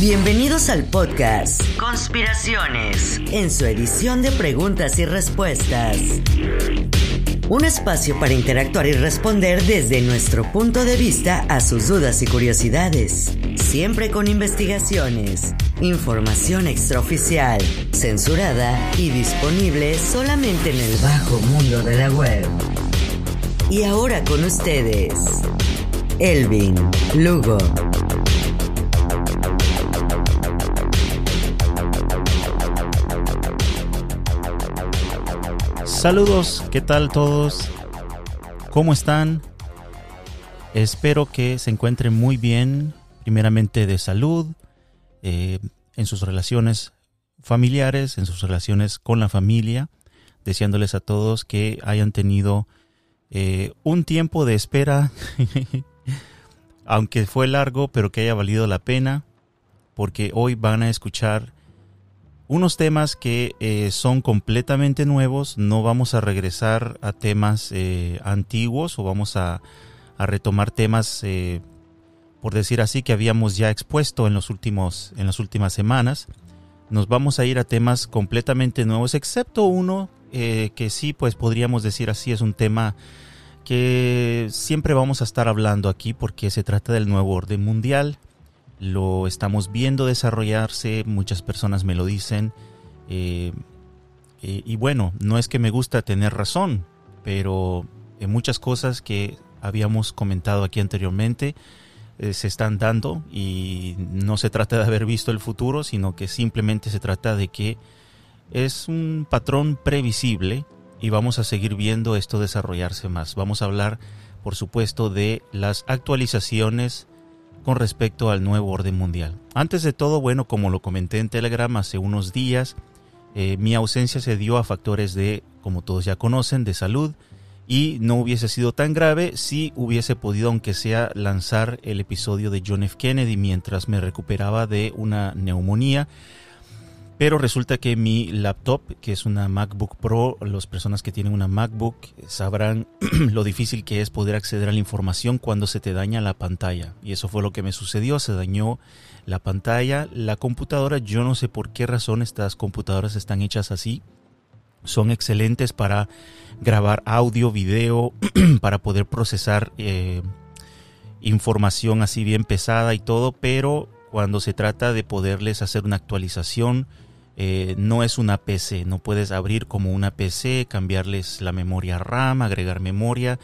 Bienvenidos al podcast Conspiraciones, en su edición de preguntas y respuestas. Un espacio para interactuar y responder desde nuestro punto de vista a sus dudas y curiosidades, siempre con investigaciones, información extraoficial, censurada y disponible solamente en el bajo mundo de la web. Y ahora con ustedes, Elvin Lugo. Saludos, ¿qué tal todos? ¿Cómo están? Espero que se encuentren muy bien, primeramente de salud, eh, en sus relaciones familiares, en sus relaciones con la familia, deseándoles a todos que hayan tenido eh, un tiempo de espera, aunque fue largo, pero que haya valido la pena, porque hoy van a escuchar unos temas que eh, son completamente nuevos, no vamos a regresar a temas eh, antiguos o vamos a, retomar temas, eh, por decir así, que habíamos ya expuesto en, los últimos, en las últimas semanas. Nos vamos a ir a temas completamente nuevos, excepto uno que sí, pues podríamos decir así, es un tema que siempre vamos a estar hablando aquí porque se trata del nuevo orden mundial lo estamos viendo desarrollarse, muchas personas me lo dicen. Eh, eh, y bueno, no es que me gusta tener razón, pero en muchas cosas que habíamos comentado aquí anteriormente eh, se están dando y no se trata de haber visto el futuro, sino que simplemente se trata de que es un patrón previsible y vamos a seguir viendo esto desarrollarse más. Vamos a hablar, por supuesto, de las actualizaciones con respecto al nuevo orden mundial. Antes de todo, bueno, como lo comenté en Telegram hace unos días, eh, mi ausencia se dio a factores de, como todos ya conocen, de salud y no hubiese sido tan grave si hubiese podido, aunque sea, lanzar el episodio de John F. Kennedy mientras me recuperaba de una neumonía pero resulta que mi laptop, que es una MacBook Pro, las personas que tienen una MacBook sabrán lo difícil que es poder acceder a la información cuando se te daña la pantalla. Y eso fue lo que me sucedió, se dañó la pantalla, la computadora, yo no sé por qué razón estas computadoras están hechas así. Son excelentes para grabar audio, video, para poder procesar eh, información así bien pesada y todo, pero cuando se trata de poderles hacer una actualización, eh, no es una PC, no puedes abrir como una PC, cambiarles la memoria RAM, agregar memoria.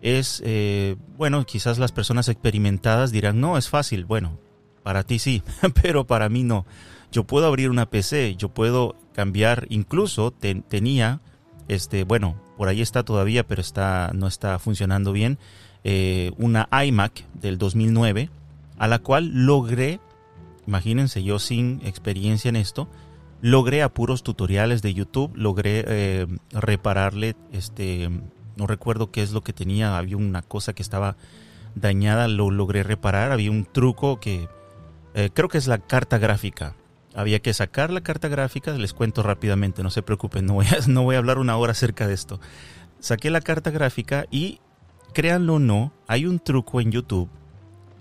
Es, eh, bueno, quizás las personas experimentadas dirán, no, es fácil. Bueno, para ti sí, pero para mí no. Yo puedo abrir una PC, yo puedo cambiar, incluso tenía, este, bueno, por ahí está todavía, pero está, no está funcionando bien, eh, una iMac del 2009, a la cual logré, imagínense yo sin experiencia en esto, logré a puros tutoriales de YouTube, logré eh, repararle, este, no recuerdo qué es lo que tenía, había una cosa que estaba dañada, lo logré reparar, había un truco que eh, creo que es la carta gráfica. Había que sacar la carta gráfica, les cuento rápidamente, no se preocupen, no voy a, no voy a hablar una hora acerca de esto. Saqué la carta gráfica y, créanlo o no, hay un truco en YouTube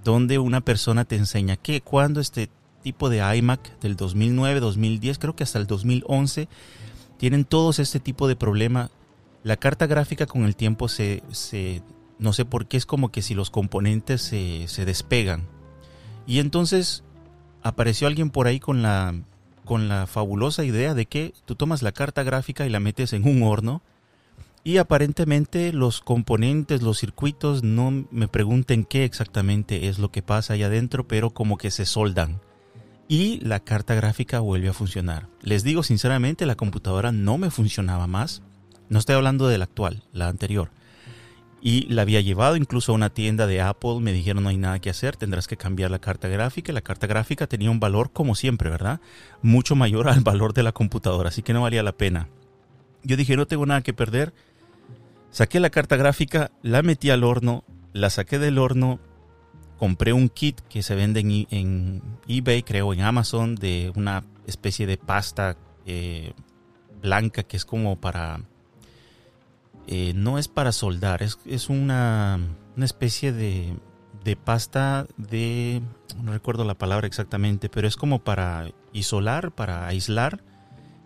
donde una persona te enseña que cuando este tipo de iMac del 2009, 2010, creo que hasta el 2011, tienen todos este tipo de problema. La carta gráfica con el tiempo se, no sé por qué, es como que si los componentes se, se despegan. Y entonces apareció alguien por ahí con la, con la fabulosa idea de que tú tomas la carta gráfica y la metes en un horno y aparentemente los componentes, los circuitos, no me pregunten qué exactamente es lo que pasa ahí adentro, pero como que se soldan y la carta gráfica vuelve a funcionar. Les digo sinceramente, la computadora no me funcionaba más. No estoy hablando de la actual, la anterior. Y la había llevado incluso a una tienda de Apple, me dijeron no hay nada que hacer, tendrás que cambiar la carta gráfica. La carta gráfica tenía un valor, como siempre, ¿verdad? Mucho mayor al valor de la computadora, así que no valía la pena. Yo dije, no tengo nada que perder. Saqué la carta gráfica, la metí al horno, la saqué del horno, compré un kit que se vende en, eBay, creo, en Amazon, de una especie de pasta eh, blanca que es como para... eh, no es para soldar, es, es una, una, especie de, de pasta de, no recuerdo la palabra exactamente, pero es como para isolar, para aislar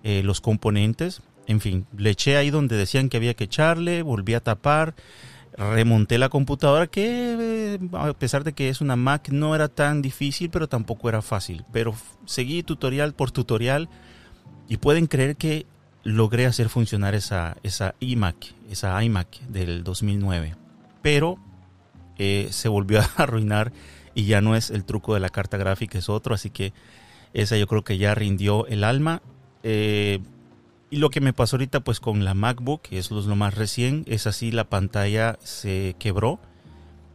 eh, los componentes. En fin, le eché ahí donde decían que había que echarle, volví a tapar, remonté la computadora que eh, a pesar de que es una Mac no era tan difícil, pero tampoco era fácil. Pero seguí tutorial por tutorial y pueden creer que logré hacer funcionar esa, esa iMac, esa iMac del 2009. Pero eh, se volvió a arruinar y ya no es el truco de la carta gráfica, es otro. Así que esa yo creo que ya rindió el alma. Eh, y lo que me pasó ahorita pues con la MacBook, que es lo más recién, es así la pantalla se quebró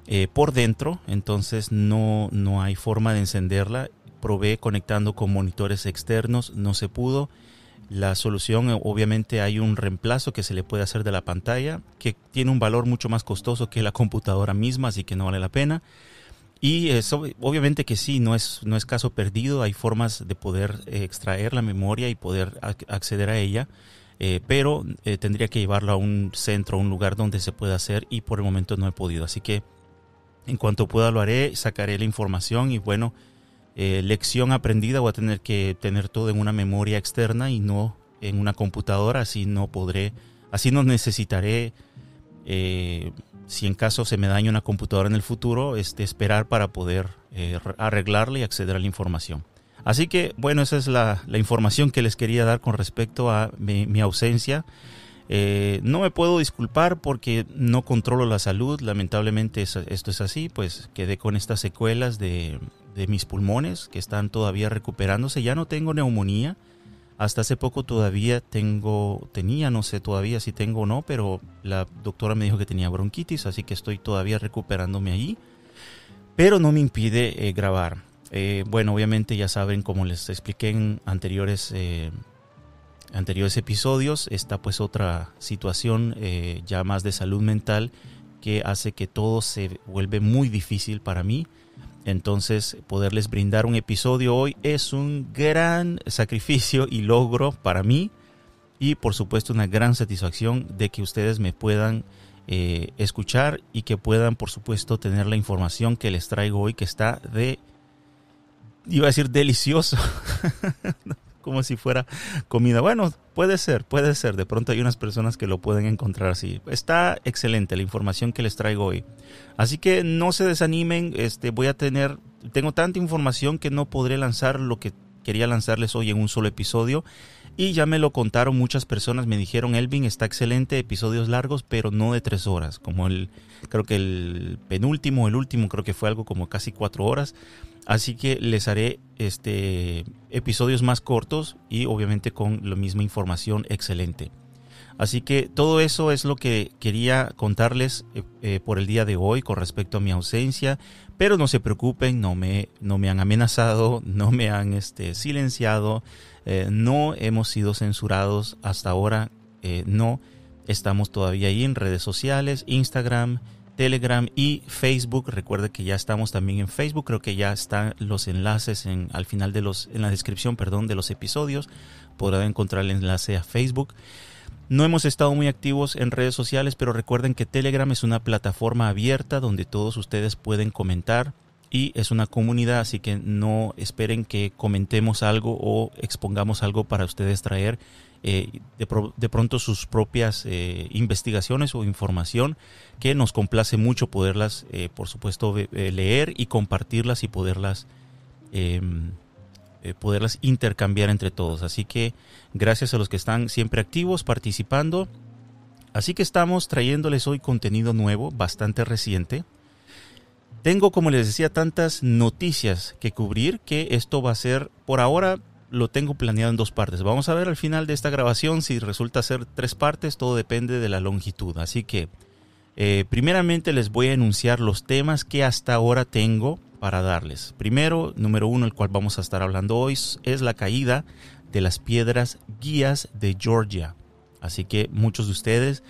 eh, por dentro, entonces no, no hay forma de encenderla. Probé conectando con monitores externos, no se pudo. La solución, obviamente, hay un reemplazo que se le puede hacer de la pantalla, que tiene un valor mucho más costoso que la computadora misma, así que no vale la pena. Y eso, obviamente que sí, no es, no es caso perdido, hay formas de poder eh, extraer la memoria y poder acceder a ella, eh, pero eh, tendría que llevarlo a un centro, a un lugar donde se pueda hacer y por el momento no he podido. Así que en cuanto pueda lo haré, sacaré la información y bueno, lección aprendida, voy a tener que tener todo en una memoria externa y no en una computadora, así no podré, así no necesitaré si en caso se me daña una computadora en el futuro, este, esperar para poder eh, arreglarla y acceder a la información. Así que, bueno, esa es la, información que les quería dar con respecto a mi, ausencia. Eh, no me puedo disculpar porque no controlo la salud, lamentablemente esto es así, pues quedé con estas secuelas de, de mis pulmones que están todavía recuperándose, ya no tengo neumonía, hasta hace poco todavía tengo, tenía, no sé todavía si tengo o no, pero la doctora me dijo que tenía bronquitis, así que estoy todavía recuperándome allí. Pero no me impide eh, grabar. Eh, bueno, obviamente ya saben, como les expliqué en anteriores, eh, anteriores episodios, está pues otra situación ya más de salud mental que hace que todo se vuelve muy difícil para mí. Entonces, poderles brindar un episodio hoy es un gran sacrificio y logro para mí y por supuesto una gran satisfacción de que ustedes me puedan eh, escuchar y que puedan por supuesto tener la información que les traigo hoy que está de, iba a decir delicioso, como si fuera comida. Bueno, puede ser, puede ser. De pronto hay unas personas que lo pueden encontrar así. Está excelente la información que les traigo hoy. Así que no se desanimen. Este, voy a tener, tengo tanta información que no podré lanzar lo que quería lanzarles hoy en un solo episodio. Y ya me lo contaron muchas personas, me dijeron, Elvin, está excelente, episodios largos, pero no de tres horas, como el, creo que el penúltimo, el último, creo que fue algo como casi cuatro horas. Así que les haré este episodios más cortos y obviamente con la misma información excelente. Así que todo eso es lo que quería contarles eh, eh, por el día de hoy con respecto a mi ausencia. Pero no se preocupen, no me, no me han amenazado, no me han este, silenciado, eh, no hemos sido censurados hasta ahora, no estamos todavía ahí en redes sociales, Instagram, Telegram y Facebook. Recuerde que ya estamos también en Facebook. Creo que ya están los enlaces en, al final de los, en la descripción, perdón, de los episodios. Podrá encontrar el enlace a Facebook. No hemos estado muy activos en redes sociales, pero recuerden que Telegram es una plataforma abierta donde todos ustedes pueden comentar y es una comunidad, así que no esperen que comentemos algo o expongamos algo para ustedes traer eh, de, pronto sus propias eh, investigaciones o información que nos complace mucho poderlas, eh, por supuesto, leer y compartirlas y poderlas, em, poderlas intercambiar entre todos. Así que gracias a los que están siempre activos, participando. Así que estamos trayéndoles hoy contenido nuevo, bastante reciente. Tengo, como les decía, tantas noticias que cubrir que esto va a ser por ahora lo tengo planeado en dos partes. Vamos a ver al final de esta grabación si resulta ser tres partes, todo depende de la longitud. Así que, eh, primeramente les voy a enunciar los temas que hasta ahora tengo para darles. Primero, número uno, el cual vamos a estar hablando hoy, es la caída de las piedras guías de Georgia. Así que muchos de ustedes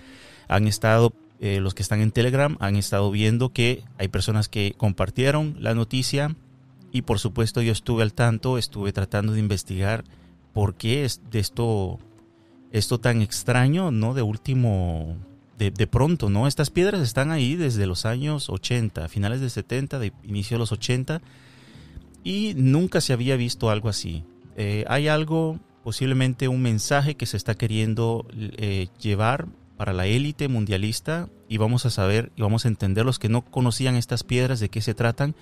han estado, eh, los que están en Telegram, han estado viendo que hay personas que compartieron la noticia y por supuesto yo estuve al tanto, estuve tratando de investigar por qué es de esto, esto tan extraño, ¿no? De último, de, de, pronto, ¿no? Estas piedras están ahí desde los años 80, finales de 70, de inicio de los 80, y nunca se había visto algo así. Eh, hay algo, posiblemente un mensaje que se está queriendo eh, llevar para la élite mundialista y vamos a saber y vamos a entender los que no conocían estas piedras de qué se tratan.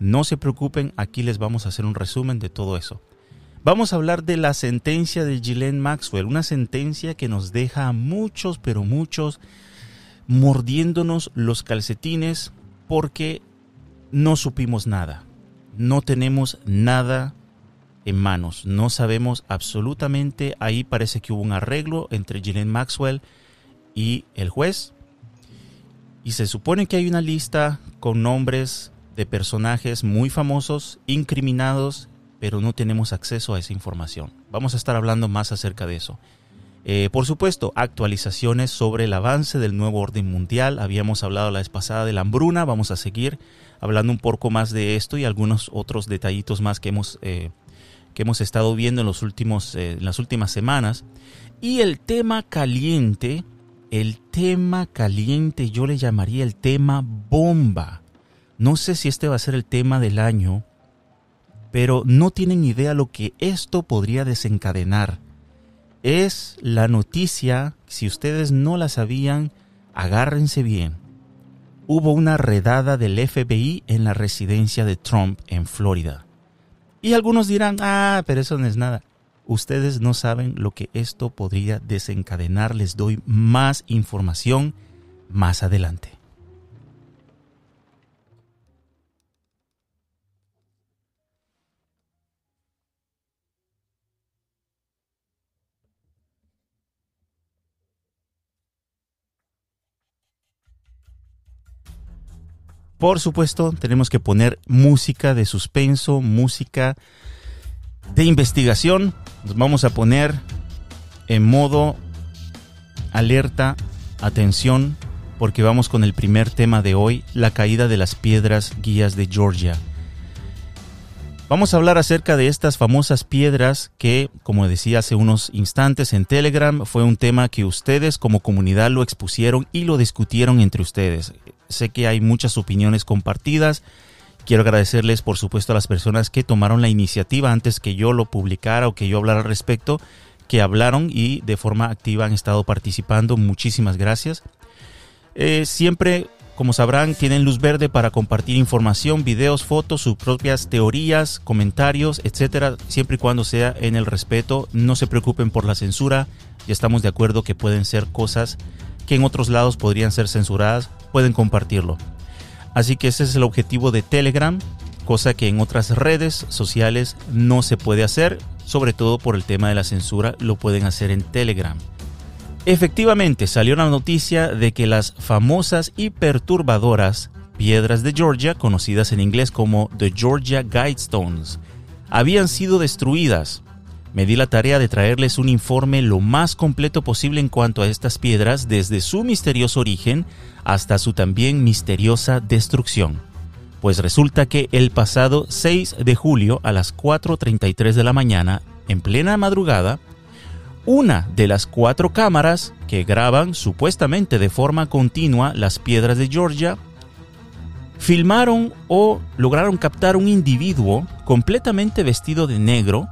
No se preocupen, aquí les vamos a hacer un resumen de todo eso. Vamos a hablar de la sentencia de Ghislaine Maxwell, una sentencia que nos deja a muchos, pero muchos, mordiéndonos los calcetines porque no supimos nada. No tenemos nada en manos, no sabemos absolutamente, ahí parece que hubo un arreglo entre Ghislaine Maxwell y el juez, y se supone que hay una lista con nombres de personajes muy famosos, incriminados, pero no tenemos acceso a esa información. Vamos a estar hablando más acerca de eso. Eh, por supuesto, actualizaciones sobre el avance del nuevo orden mundial. Habíamos hablado la vez pasada de la hambruna, vamos a seguir hablando un poco más de esto y algunos otros detallitos más que hemos, eh, que hemos estado viendo en, los últimos, eh, en las últimas semanas. Y el tema caliente, el tema caliente yo le llamaría el tema bomba. No sé si este va a ser el tema del año, pero no tienen idea lo que esto podría desencadenar. Es la noticia, si ustedes no la sabían, agárrense bien hubo una redada del FBI en la residencia de Trump en Florida. Y algunos dirán, ah, pero eso no es nada. Ustedes no saben lo que esto podría desencadenar. Les doy más información más adelante. Por supuesto, tenemos que poner música de suspenso, música de investigación. Nos vamos a poner en modo alerta, atención, porque vamos con el primer tema de hoy, la caída de las piedras guías de Georgia. Vamos a hablar acerca de estas famosas piedras que, como decía hace unos instantes en Telegram, fue un tema que ustedes como comunidad lo expusieron y lo discutieron entre ustedes. Sé que hay muchas opiniones compartidas. Quiero agradecerles, por supuesto, a las personas que tomaron la iniciativa antes que yo lo publicara o que yo hablara al respecto, que hablaron y de forma activa han estado participando. Muchísimas gracias. Eh, siempre, como sabrán, tienen luz verde para compartir información, videos, fotos, sus propias teorías, comentarios, etcétera, siempre y cuando sea en el respeto. No se preocupen por la censura. Ya estamos de acuerdo que pueden ser cosas que en otros lados podrían ser censuradas pueden compartirlo. Así que ese es el objetivo de Telegram, cosa que en otras redes sociales no se puede hacer, sobre todo por el tema de la censura, lo pueden hacer en Telegram. Efectivamente, salió la noticia de que las famosas y perturbadoras piedras de Georgia, conocidas en inglés como The Georgia Guidestones, habían sido destruidas me di la tarea de traerles un informe lo más completo posible en cuanto a estas piedras desde su misterioso origen hasta su también misteriosa destrucción. Pues resulta que el pasado 6 de julio a las 4.33 de la mañana, en plena madrugada, una de las cuatro cámaras que graban supuestamente de forma continua las piedras de Georgia filmaron o lograron captar un individuo completamente vestido de negro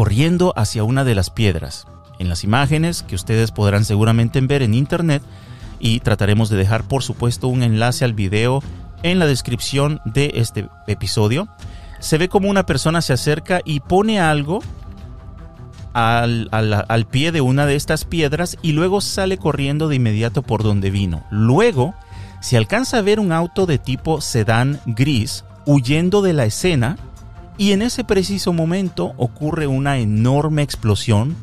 corriendo hacia una de las piedras. En las imágenes que ustedes podrán seguramente ver en internet y trataremos de dejar por supuesto un enlace al video en la descripción de este episodio, se ve como una persona se acerca y pone algo al, al, pie de una de estas piedras y luego sale corriendo de inmediato por donde vino. Luego se alcanza a ver un auto de tipo sedán gris huyendo de la escena y en ese preciso momento ocurre una enorme explosión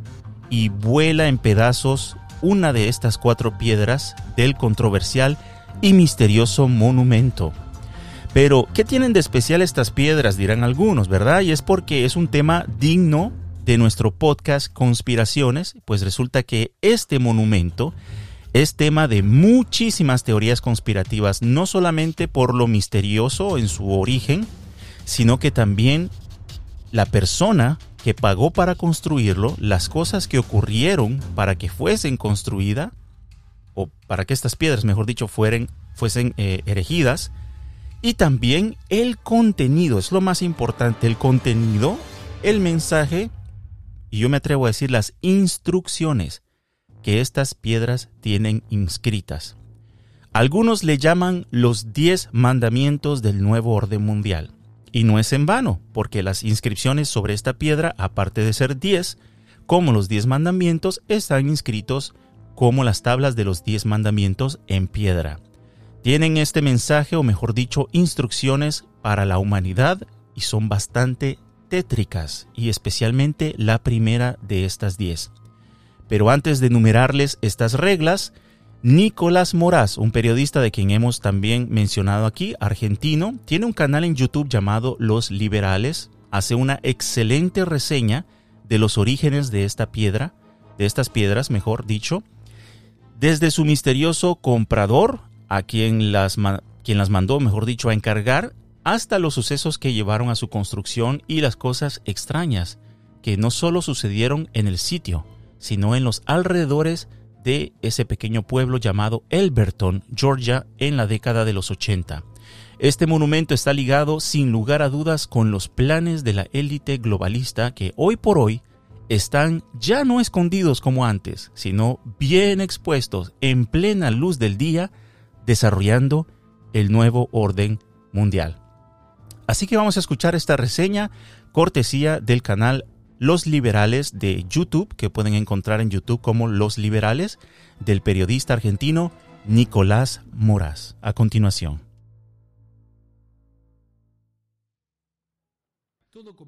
y vuela en pedazos una de estas cuatro piedras del controversial y misterioso monumento. Pero, ¿qué tienen de especial estas piedras? dirán algunos, ¿verdad? Y es porque es un tema digno de nuestro podcast Conspiraciones, pues resulta que este monumento es tema de muchísimas teorías conspirativas, no solamente por lo misterioso en su origen, sino que también la persona que pagó para construirlo, las cosas que ocurrieron para que fuesen construida o para que estas piedras, mejor dicho, fueren, fuesen eh, erigidas. Y también el contenido, es lo más importante, el contenido, el mensaje, y yo me atrevo a decir las instrucciones que estas piedras tienen inscritas. Algunos le llaman los diez mandamientos del nuevo orden mundial. Y no es en vano, porque las inscripciones sobre esta piedra, aparte de ser diez, como los diez mandamientos, están inscritos como las tablas de los diez mandamientos en piedra. Tienen este mensaje, o mejor dicho, instrucciones para la humanidad y son bastante tétricas, y especialmente la primera de estas diez. Pero antes de enumerarles estas reglas, Nicolás Moraz, un periodista de quien hemos también mencionado aquí, argentino, tiene un canal en YouTube llamado Los Liberales, hace una excelente reseña de los orígenes de esta piedra, de estas piedras, mejor dicho, desde su misterioso comprador, a quien las, quien las mandó, mejor dicho, a encargar, hasta los sucesos que llevaron a su construcción y las cosas extrañas que no solo sucedieron en el sitio, sino en los alrededores de ese pequeño pueblo llamado Elberton, Georgia, en la década de los 80. Este monumento está ligado sin lugar a dudas con los planes de la élite globalista que hoy por hoy están ya no escondidos como antes, sino bien expuestos en plena luz del día, desarrollando el nuevo orden mundial. Así que vamos a escuchar esta reseña cortesía del canal los Liberales de YouTube, que pueden encontrar en YouTube como Los Liberales, del periodista argentino Nicolás Moraz. A continuación.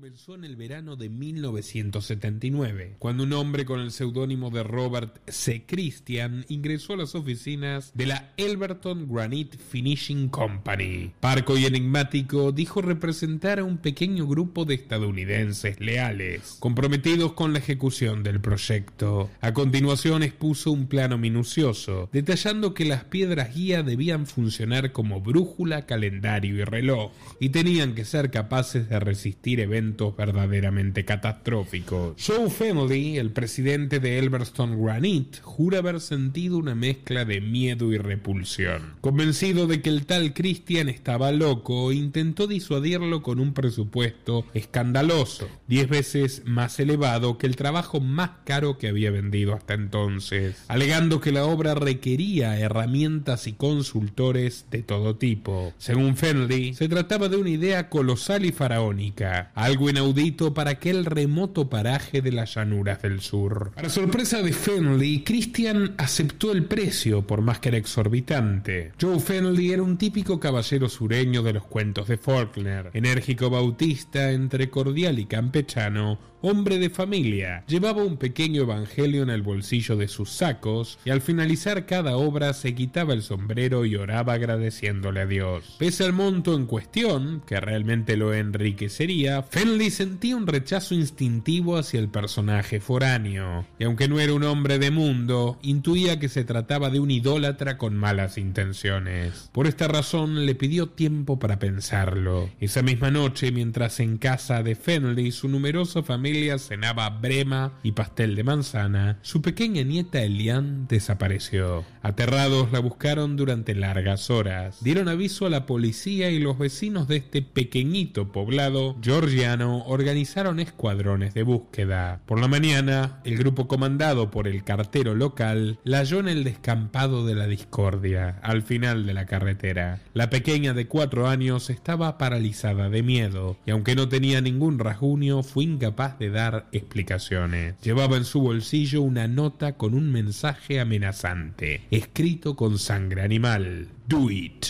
Comenzó en el verano de 1979, cuando un hombre con el seudónimo de Robert C. Christian ingresó a las oficinas de la Elberton Granite Finishing Company. Parco y enigmático dijo representar a un pequeño grupo de estadounidenses leales, comprometidos con la ejecución del proyecto. A continuación expuso un plano minucioso, detallando que las piedras guía debían funcionar como brújula, calendario y reloj, y tenían que ser capaces de resistir eventos verdaderamente catastróficos. Joe Fenley, el presidente de Elberstone Granite, jura haber sentido una mezcla de miedo y repulsión. Convencido de que el tal Christian estaba loco, intentó disuadirlo con un presupuesto escandaloso, diez veces más elevado que el trabajo más caro que había vendido hasta entonces, alegando que la obra requería herramientas y consultores de todo tipo. Según Fenley, se trataba de una idea colosal y faraónica, algo inaudito para aquel remoto paraje de las llanuras del sur. Para sorpresa de Fenley, Christian aceptó el precio, por más que era exorbitante. Joe Fenley era un típico caballero sureño de los cuentos de Faulkner, enérgico bautista entre cordial y campechano, hombre de familia, llevaba un pequeño evangelio en el bolsillo de sus sacos y al finalizar cada obra se quitaba el sombrero y oraba agradeciéndole a Dios. Pese al monto en cuestión, que realmente lo enriquecería, Fenley sentía un rechazo instintivo hacia el personaje foráneo, y aunque no era un hombre de mundo, intuía que se trataba de un idólatra con malas intenciones. Por esta razón le pidió tiempo para pensarlo. Esa misma noche, mientras en casa de Fenley su numerosa familia cenaba brema y pastel de manzana, su pequeña nieta Elian desapareció. Aterrados la buscaron durante largas horas. Dieron aviso a la policía y los vecinos de este pequeñito poblado georgiano organizaron escuadrones de búsqueda. Por la mañana, el grupo comandado por el cartero local la halló en el descampado de la discordia, al final de la carretera. La pequeña de cuatro años estaba paralizada de miedo, y aunque no tenía ningún rasguño, fue incapaz de dar explicaciones. Llevaba en su bolsillo una nota con un mensaje amenazante, escrito con sangre animal. Do it.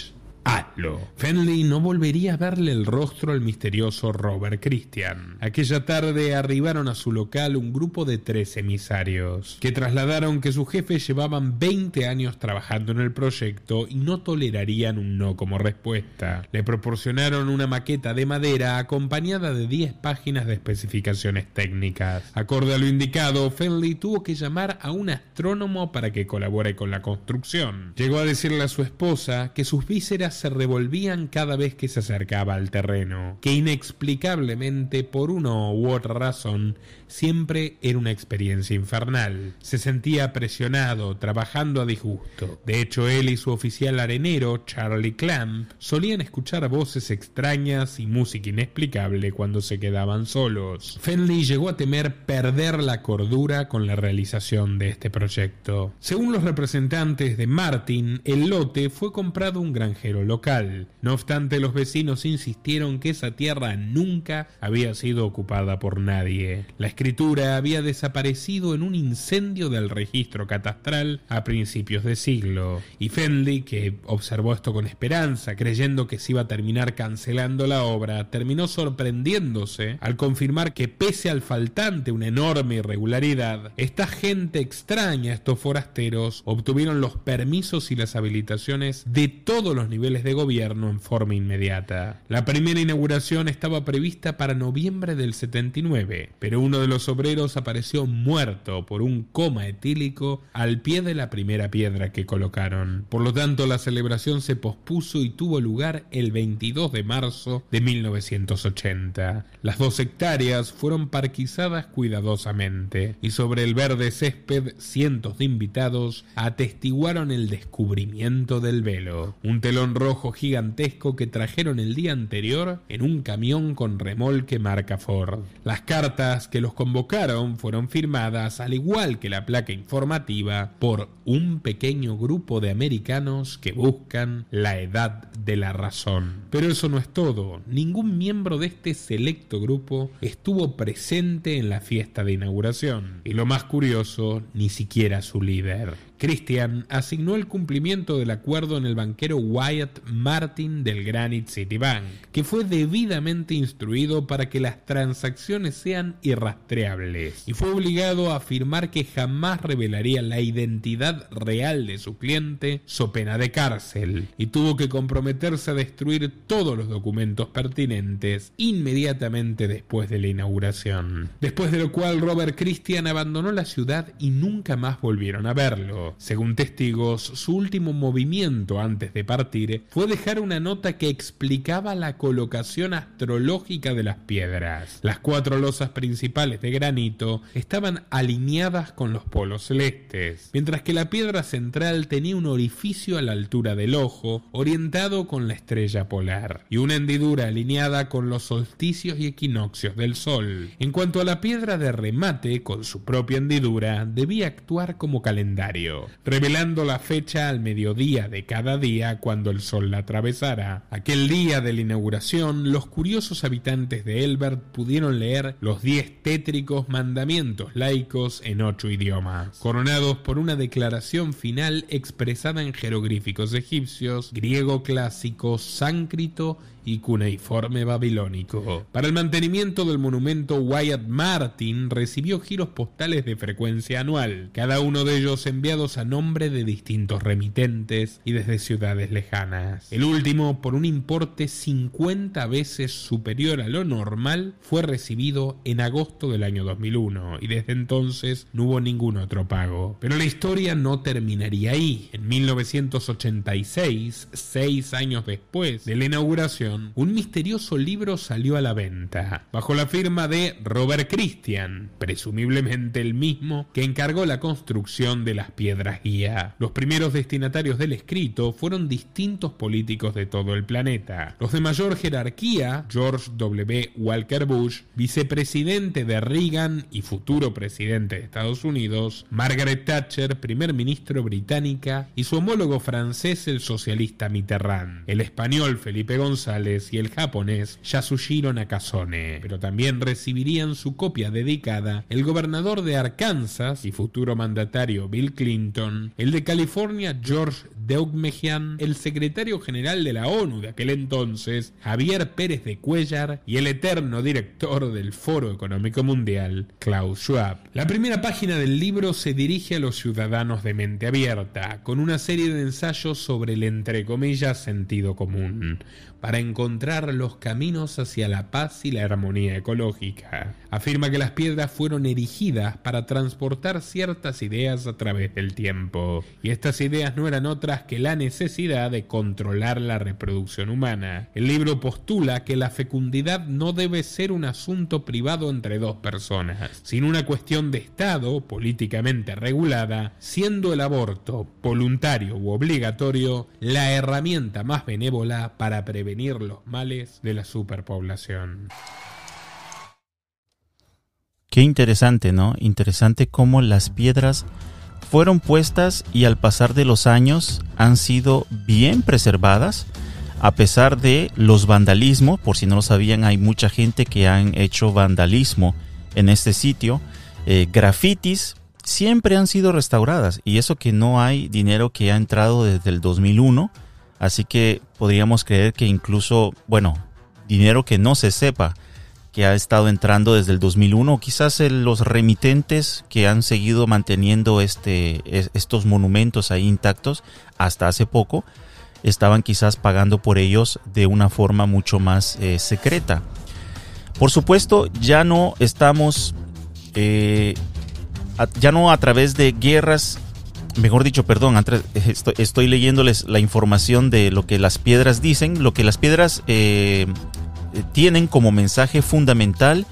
Hazlo. Fenley no volvería a verle el rostro al misterioso Robert Christian. Aquella tarde arribaron a su local un grupo de tres emisarios, que trasladaron que sus jefes llevaban 20 años trabajando en el proyecto y no tolerarían un no como respuesta. Le proporcionaron una maqueta de madera acompañada de 10 páginas de especificaciones técnicas. Acorde a lo indicado, Fenley tuvo que llamar a un astrónomo para que colabore con la construcción. Llegó a decirle a su esposa que sus vísceras se devolvían cada vez que se acercaba al terreno, que inexplicablemente por una u otra razón siempre era una experiencia infernal. Se sentía presionado, trabajando a disgusto. De hecho, él y su oficial arenero, Charlie Clamp, solían escuchar voces extrañas y música inexplicable cuando se quedaban solos. Fenley llegó a temer perder la cordura con la realización de este proyecto. Según los representantes de Martin, el lote fue comprado a un granjero local. No obstante, los vecinos insistieron que esa tierra nunca había sido ocupada por nadie. Escritura había desaparecido en un incendio del registro catastral a principios de siglo, y Fenley, que observó esto con esperanza, creyendo que se iba a terminar cancelando la obra, terminó sorprendiéndose al confirmar que pese al faltante una enorme irregularidad, esta gente extraña, estos forasteros, obtuvieron los permisos y las habilitaciones de todos los niveles de gobierno en forma inmediata. La primera inauguración estaba prevista para noviembre del 79, pero uno de los obreros apareció muerto por un coma etílico al pie de la primera piedra que colocaron. Por lo tanto, la celebración se pospuso y tuvo lugar el 22 de marzo de 1980. Las dos hectáreas fueron parquizadas cuidadosamente y sobre el verde césped cientos de invitados atestiguaron el descubrimiento del velo, un telón rojo gigantesco que trajeron el día anterior en un camión con remolque marca Ford. Las cartas que los convocaron fueron firmadas, al igual que la placa informativa, por un pequeño grupo de americanos que buscan la edad de la razón. Pero eso no es todo. Ningún miembro de este selecto grupo estuvo presente en la fiesta de inauguración. Y lo más curioso, ni siquiera su líder. Christian asignó el cumplimiento del acuerdo en el banquero Wyatt Martin del Granite City Bank, que fue debidamente instruido para que las transacciones sean irrastreables, y fue obligado a afirmar que jamás revelaría la identidad real de su cliente so pena de cárcel, y tuvo que comprometerse a destruir todos los documentos pertinentes inmediatamente después de la inauguración. Después de lo cual Robert Christian abandonó la ciudad y nunca más volvieron a verlo. Según testigos, su último movimiento antes de partir fue dejar una nota que explicaba la colocación astrológica de las piedras. Las cuatro losas principales de granito estaban alineadas con los polos celestes, mientras que la piedra central tenía un orificio a la altura del ojo, orientado con la estrella polar, y una hendidura alineada con los solsticios y equinoccios del Sol. En cuanto a la piedra de remate, con su propia hendidura, debía actuar como calendario revelando la fecha al mediodía de cada día cuando el sol la atravesara. Aquel día de la inauguración, los curiosos habitantes de Elbert pudieron leer los diez tétricos mandamientos laicos en ocho idiomas, coronados por una declaración final expresada en jeroglíficos egipcios, griego clásico, sánscrito y cuneiforme babilónico. Para el mantenimiento del monumento, Wyatt Martin recibió giros postales de frecuencia anual, cada uno de ellos enviados a nombre de distintos remitentes y desde ciudades lejanas. El último, por un importe 50 veces superior a lo normal, fue recibido en agosto del año 2001 y desde entonces no hubo ningún otro pago. Pero la historia no terminaría ahí. En 1986, seis años después de la inauguración, un misterioso libro salió a la venta, bajo la firma de Robert Christian, presumiblemente el mismo que encargó la construcción de las piedras guía. Los primeros destinatarios del escrito fueron distintos políticos de todo el planeta. Los de mayor jerarquía, George W. Walker Bush, vicepresidente de Reagan y futuro presidente de Estados Unidos, Margaret Thatcher, primer ministro británica, y su homólogo francés, el socialista Mitterrand, el español Felipe González, y el japonés Yasushiro Nakasone, pero también recibirían su copia dedicada el gobernador de Arkansas y futuro mandatario Bill Clinton, el de California George Deugmejian, el secretario general de la ONU de aquel entonces, Javier Pérez de Cuellar, y el eterno director del Foro Económico Mundial, Klaus Schwab. La primera página del libro se dirige a los ciudadanos de mente abierta, con una serie de ensayos sobre el entre sentido común, para encontrar los caminos hacia la paz y la armonía ecológica. Afirma que las piedras fueron erigidas para transportar ciertas ideas a través del tiempo, y estas ideas no eran otras que la necesidad de controlar la reproducción humana. El libro postula que la fecundidad no debe ser un asunto privado entre dos personas, sino una cuestión de Estado políticamente regulada, siendo el aborto voluntario u obligatorio la herramienta más benévola para prevenir los males de la superpoblación. Qué interesante, ¿no? Interesante cómo las piedras fueron puestas y al pasar de los años han sido bien preservadas a pesar de los vandalismos, por si no lo sabían, hay mucha gente que han hecho vandalismo en este sitio. Eh, grafitis siempre han sido restauradas y eso que no hay dinero que ha entrado desde el 2001, así que podríamos creer que incluso, bueno, dinero que no se sepa que ha estado entrando desde el 2001, quizás los remitentes que han seguido manteniendo este, estos monumentos ahí intactos hasta hace poco, estaban quizás pagando por ellos de una forma mucho más eh, secreta. Por supuesto, ya no estamos eh, ya no a través de guerras, mejor dicho, perdón, estoy, leyéndoles la información de lo que las piedras dicen, lo que las piedras eh, tienen como mensaje fundamental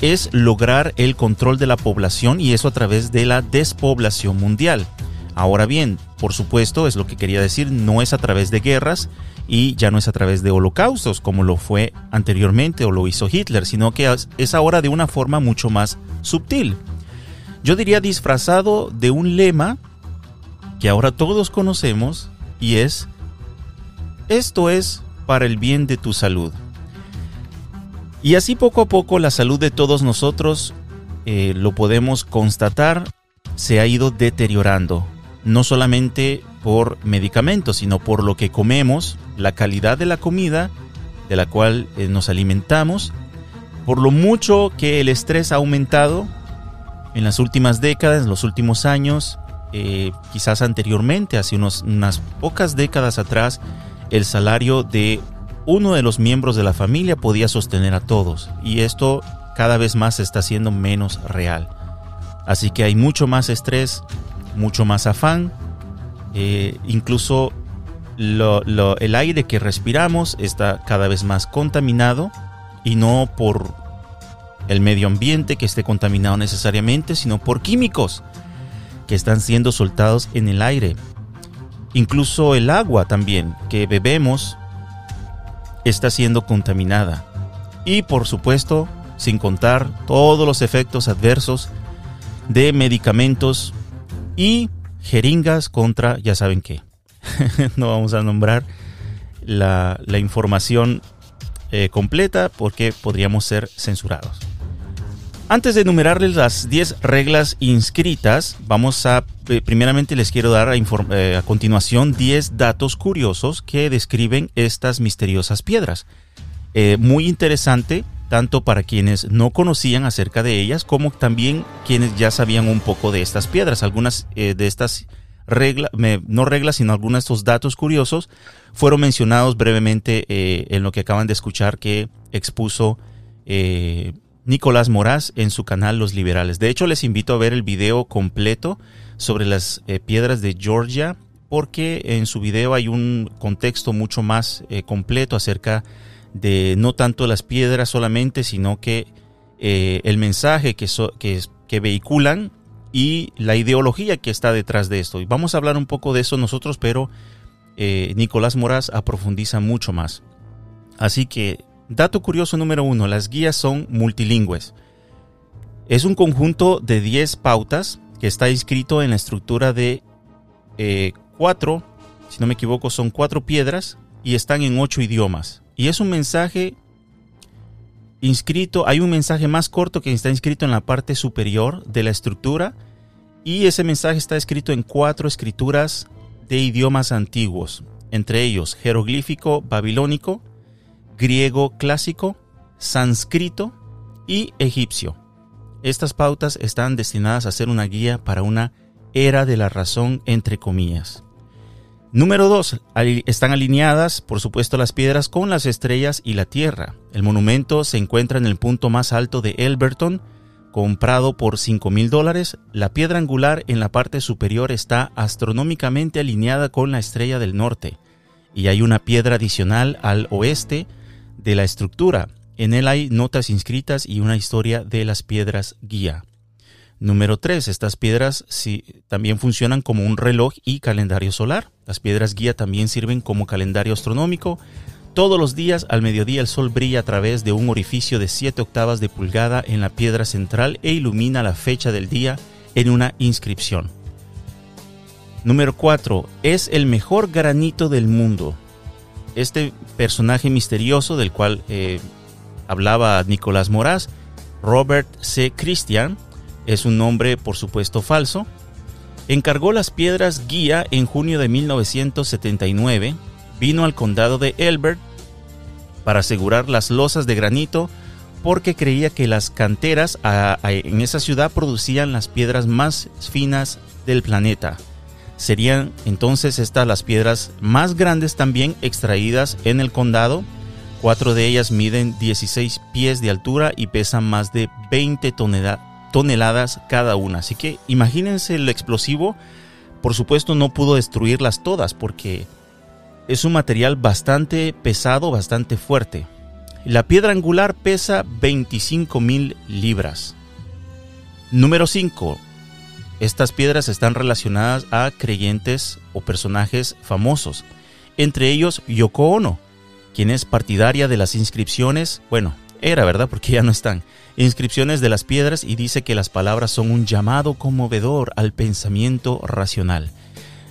es lograr el control de la población y eso a través de la despoblación mundial. Ahora bien, por supuesto, es lo que quería decir, no es a través de guerras y ya no es a través de holocaustos como lo fue anteriormente o lo hizo Hitler, sino que es ahora de una forma mucho más sutil yo diría disfrazado de un lema que ahora todos conocemos y es, esto es para el bien de tu salud. Y así poco a poco la salud de todos nosotros, eh, lo podemos constatar, se ha ido deteriorando, no solamente por medicamentos, sino por lo que comemos, la calidad de la comida de la cual eh, nos alimentamos, por lo mucho que el estrés ha aumentado, en las últimas décadas, en los últimos años, eh, quizás anteriormente, hace unos, unas pocas décadas atrás, el salario de uno de los miembros de la familia podía sostener a todos y esto cada vez más está siendo menos real. Así que hay mucho más estrés, mucho más afán, eh, incluso el aire que respiramos está cada vez más contaminado y no por el medio ambiente que esté contaminado necesariamente, sino por químicos que están siendo soltados en el aire. Incluso el agua también que bebemos está siendo contaminada. Y por supuesto, sin contar todos los efectos adversos de medicamentos y jeringas contra ya saben qué. no vamos a nombrar la, información eh, completa porque podríamos ser censurados. Antes de enumerarles las 10 reglas inscritas, vamos a, eh, primeramente les quiero dar a, eh, continuación 10 datos curiosos que describen estas misteriosas piedras. Eh, muy interesante, tanto para quienes no conocían acerca de ellas, como también quienes ya sabían un poco de estas piedras. Algunas de estas reglas, no reglas, sino algunos de estos datos curiosos fueron mencionados brevemente en lo que acaban de escuchar que expuso Nicolás Moraz en su canal Los Liberales. De hecho, les invito a ver el video completo sobre las eh, piedras de Georgia, porque en su video hay un contexto mucho más eh, completo acerca de no tanto las piedras solamente, sino que eh, el mensaje que, que, vehiculan y la ideología que está detrás de esto. Y vamos a hablar un poco de eso nosotros, pero Nicolás Moraz aprofundiza mucho más. Así que Dato curioso número uno, las guías son multilingües. Es un conjunto de 10 pautas que está inscrito en la estructura de eh, cuatro, si no me equivoco, son cuatro piedras y están en ocho idiomas. Y es un mensaje inscrito, hay un mensaje más corto que está inscrito en la parte superior de la estructura y ese mensaje está escrito en cuatro escrituras de idiomas antiguos, entre ellos jeroglífico babilónico, griego clásico, sánscrito y egipcio. Estas pautas están destinadas a ser una guía para una era de la razón entre comillas. Número 2. Están alineadas, por supuesto, las piedras con las estrellas y la Tierra. El monumento se encuentra en el punto más alto de Elberton, comprado por 5 mil dólares. La piedra angular en la parte superior está astronómicamente alineada con la estrella del norte. Y hay una piedra adicional al oeste de la estructura. En él hay notas inscritas y una historia de las piedras guía. Número 3. Estas piedras también funcionan como un reloj y calendario solar. Las piedras guía también sirven como calendario astronómico. Todos los días al mediodía el sol brilla a través de un orificio de 7 octavas de pulgada en la piedra central e ilumina la fecha del día en una inscripción. Número 4. Es el mejor granito del mundo. Este personaje misterioso del cual eh, hablaba Nicolás Moraz, Robert C. Christian, es un nombre por supuesto falso, encargó las piedras guía en junio de 1979, vino al condado de Elbert para asegurar las losas de granito porque creía que las canteras en esa ciudad producían las piedras más finas del planeta. Serían entonces estas las piedras más grandes también extraídas en el condado. Cuatro de ellas miden 16 pies de altura y pesan más de 20 toneladas cada una. Así que imagínense el explosivo. Por supuesto no pudo destruirlas todas porque es un material bastante pesado, bastante fuerte. La piedra angular pesa 25 mil libras. Número 5. Estas piedras están relacionadas a creyentes o personajes famosos, entre ellos Yoko Ono, quien es partidaria de las inscripciones, bueno, era verdad porque ya no están, inscripciones de las piedras y dice que las palabras son un llamado conmovedor al pensamiento racional.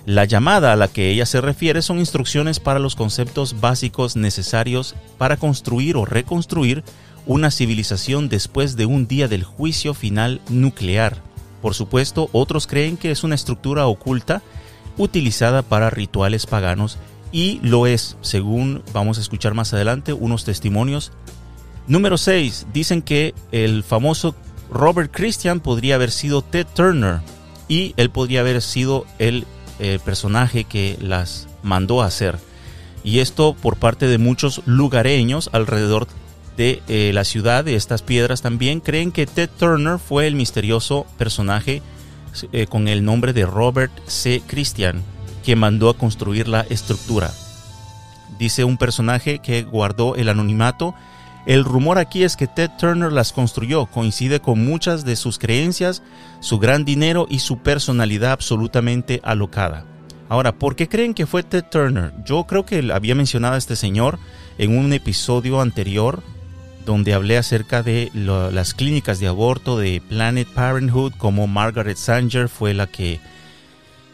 La llamada a la que ella se refiere son instrucciones para los conceptos básicos necesarios para construir o reconstruir una civilización después de un día del juicio final nuclear. Por supuesto, otros creen que es una estructura oculta utilizada para rituales paganos y lo es, según vamos a escuchar más adelante, unos testimonios Número 6. Dicen que el famoso Robert Christian podría haber sido Ted Turner y él podría haber sido el eh, personaje que las mandó a hacer. Y esto por parte de muchos lugareños alrededor de eh, la ciudad de estas piedras también creen que Ted Turner fue el misterioso personaje eh, con el nombre de Robert C. Christian que mandó a construir la estructura. Dice un personaje que guardó el anonimato el rumor aquí es que Ted Turner las construyó, coincide con muchas de sus creencias, su gran dinero y su personalidad absolutamente alocada. Ahora, ¿por qué creen que fue Ted Turner? Yo creo que había mencionado a este señor en un episodio anterior donde hablé acerca de las clínicas de aborto de Planet Parenthood, como Margaret Sanger fue la que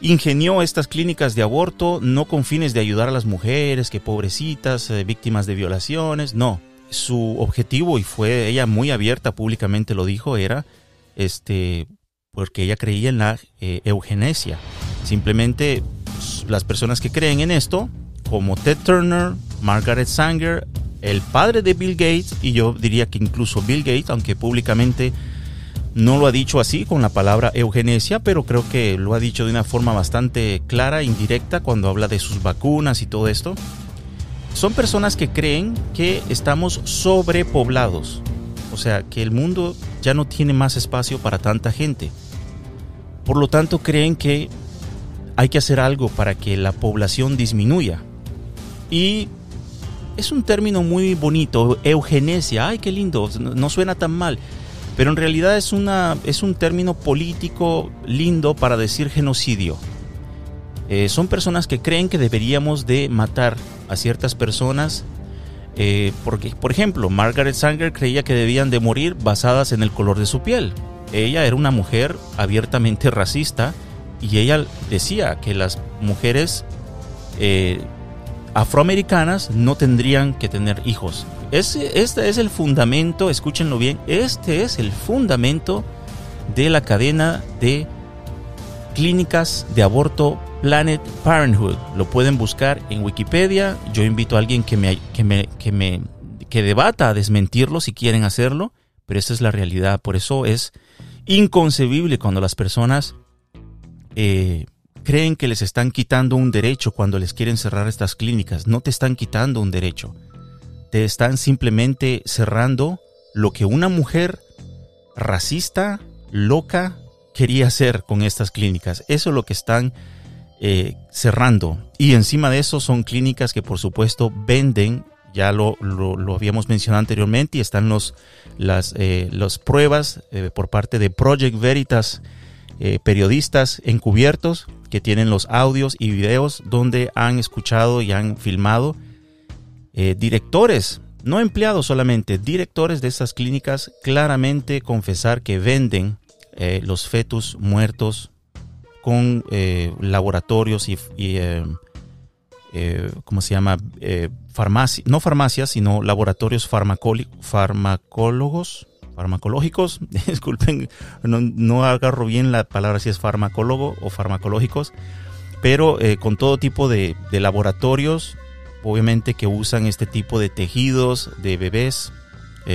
ingenió estas clínicas de aborto no con fines de ayudar a las mujeres, que pobrecitas, eh, víctimas de violaciones, no, su objetivo, y fue ella muy abierta, públicamente lo dijo, era este porque ella creía en la eh, eugenesia. Simplemente las personas que creen en esto, como Ted Turner, Margaret Sanger, el padre de Bill Gates, y yo diría que incluso Bill Gates, aunque públicamente no lo ha dicho así con la palabra eugenesia, pero creo que lo ha dicho de una forma bastante clara, indirecta, cuando habla de sus vacunas y todo esto son personas que creen que estamos sobrepoblados, o sea, que el mundo ya no tiene más espacio para tanta gente. Por lo tanto, creen que hay que hacer algo para que la población disminuya. Y es un término muy bonito, eugenesia, ay, qué lindo, no suena tan mal. Pero en realidad es, una, es un término político lindo para decir genocidio. Eh, son personas que creen que deberíamos de matar a ciertas personas eh, porque, por ejemplo, Margaret Sanger creía que debían de morir basadas en el color de su piel. Ella era una mujer abiertamente racista y ella decía que las mujeres eh, afroamericanas no tendrían que tener hijos. Este, es el fundamento, escúchenlo bien, este es el fundamento de la cadena de clínicas de aborto Planet Parenthood. Lo pueden buscar en Wikipedia. Yo invito a alguien que me, que me, que me que debata a desmentirlo si quieren hacerlo, pero esa es la realidad. Por eso es inconcebible cuando las personas eh, creen que les están quitando un derecho cuando les quieren cerrar estas clínicas. No te están quitando un derecho. Te están simplemente cerrando lo que una mujer racista, loca, quería hacer con estas clínicas. Eso es lo que están eh, cerrando. Y encima de eso son clínicas que por supuesto venden, ya lo, lo, habíamos mencionado anteriormente, y están los, las, eh, pruebas eh, por parte de Project Veritas, periodistas encubiertos que tienen los audios y videos donde han escuchado y han filmado directores, no empleados solamente, directores de estas clínicas claramente confesar que venden los fetos muertos con eh, laboratorios y, eh, eh, ¿cómo se llama? farmacia, no farmacias, sino laboratorios farmacólogos, farmacológicos, disculpen, no, agarro bien la palabra si es farmacólogo o farmacológicos, pero con todo tipo de, laboratorios, obviamente que usan este tipo de tejidos de bebés,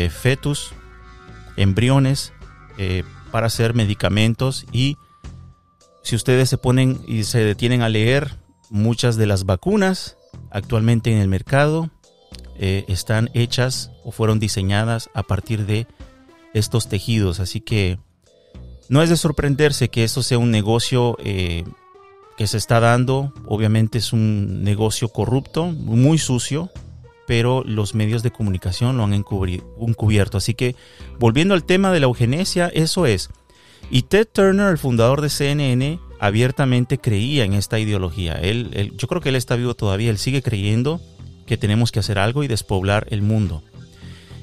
fetus, embriones, para hacer medicamentos y si ustedes se ponen y se detienen a leer, muchas de las vacunas actualmente en el mercado eh, están hechas o fueron diseñadas a partir de estos tejidos. Así que no es de sorprenderse que esto sea un negocio eh, que se está dando. Obviamente es un negocio corrupto, muy sucio, pero los medios de comunicación lo han encubierto. Así que volviendo al tema de la eugenesia, eso es. Y Ted Turner, el fundador de CNN, abiertamente creía en esta ideología. Él, yo creo que él está vivo todavía, él sigue creyendo que tenemos que hacer algo y despoblar el mundo.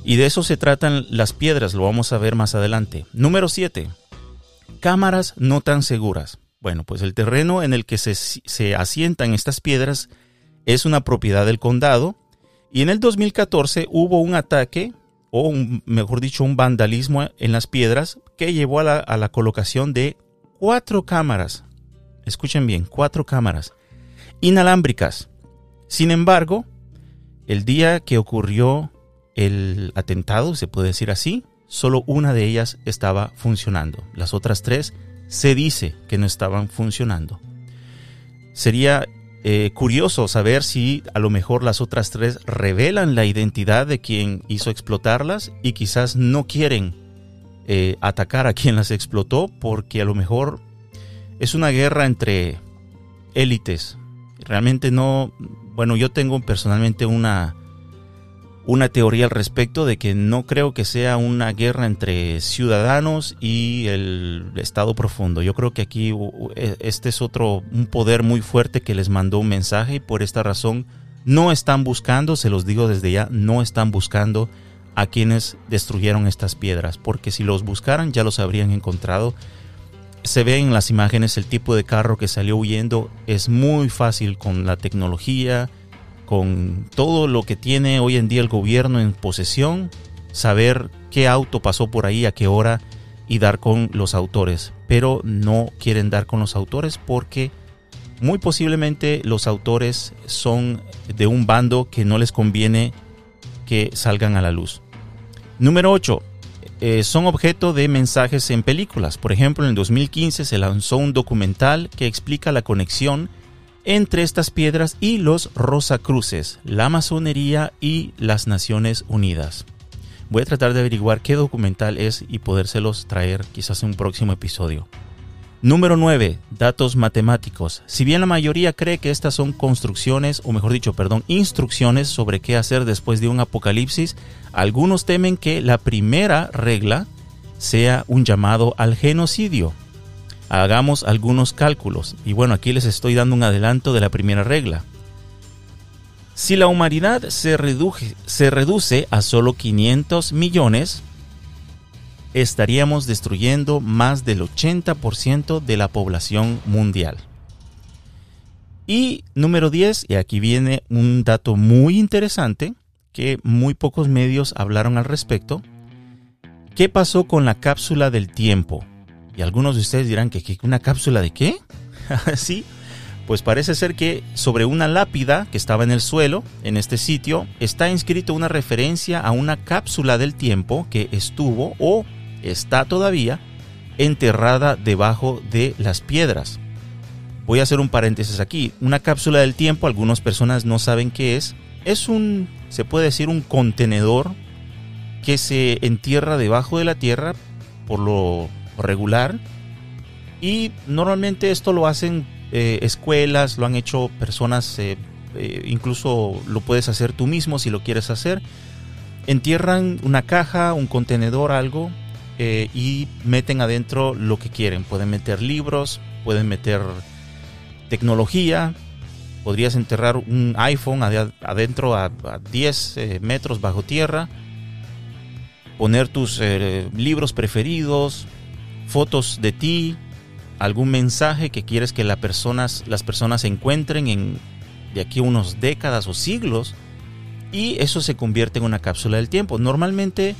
Y de eso se tratan las piedras, lo vamos a ver más adelante. Número 7. Cámaras no tan seguras. Bueno, pues el terreno en el que se, se asientan estas piedras es una propiedad del condado y en el 2014 hubo un ataque o mejor dicho, un vandalismo en las piedras que llevó a la, colocación de cuatro cámaras. Escuchen bien, cuatro cámaras inalámbricas. Sin embargo, el día que ocurrió el atentado, se puede decir así, solo una de ellas estaba funcionando. Las otras tres se dice que no estaban funcionando. Sería eh, curioso saber si a lo mejor las otras tres revelan la identidad de quien hizo explotarlas y quizás no quieren eh, atacar a quien las explotó porque a lo mejor es una guerra entre élites. Realmente no, bueno, yo tengo personalmente una una teoría al respecto de que no creo que sea una guerra entre ciudadanos y el Estado profundo. Yo creo que aquí e, este es otro, un poder muy fuerte que les mandó un mensaje y por esta razón no están buscando, se los digo desde ya, no están buscando a quienes destruyeron estas piedras, porque si los buscaran ya los habrían encontrado. Se ve en las imágenes el tipo de carro que salió huyendo, es muy fácil con la tecnología, con todo lo que tiene hoy en día el gobierno en posesión, saber qué auto pasó por ahí, a qué hora y dar con los autores. Pero no quieren dar con los autores porque muy posiblemente los autores son de un bando que no les conviene que salgan a la luz. Número 8. Eh, son objeto de mensajes en películas. Por ejemplo, en el 2015 se lanzó un documental que explica la conexión entre estas piedras y los Rosacruces, la masonería y las Naciones Unidas. Voy a tratar de averiguar qué documental es y podérselos traer quizás en un próximo episodio. Número 9. Datos matemáticos. Si bien la mayoría cree que estas son construcciones, o mejor dicho, perdón, instrucciones sobre qué hacer después de un apocalipsis, algunos temen que la primera regla sea un llamado al genocidio. Hagamos algunos cálculos. Y bueno, aquí les estoy dando un adelanto de la primera regla. Si la humanidad se, se reduce a solo 500 millones, estaríamos destruyendo más del 80% de la población mundial. Y número 10, y aquí viene un dato muy interesante que muy pocos medios hablaron al respecto. ¿Qué pasó con la cápsula del tiempo? Y algunos de ustedes dirán que, una cápsula de qué? sí, pues parece ser que sobre una lápida que estaba en el suelo, en este sitio, está inscrito una referencia a una cápsula del tiempo que estuvo o está todavía enterrada debajo de las piedras. voy a hacer un paréntesis aquí. Una cápsula del tiempo, algunas personas no saben qué es. Es un, se puede decir, un contenedor que se entierra debajo de la tierra por lo regular. Y normalmente esto lo hacen eh, escuelas, lo han hecho personas, eh, eh, incluso lo puedes hacer tú mismo si lo quieres hacer. Entierran una caja, un contenedor, algo, y meten adentro lo que quieren. Pueden meter libros, pueden meter tecnología, podrías enterrar un iPhone adentro a, 10 metros bajo tierra, poner tus libros preferidos, fotos de ti, algún mensaje que quieres que las personas, las personas encuentren en, de aquí a unos décadas o siglos y eso se convierte en una cápsula del tiempo. Normalmente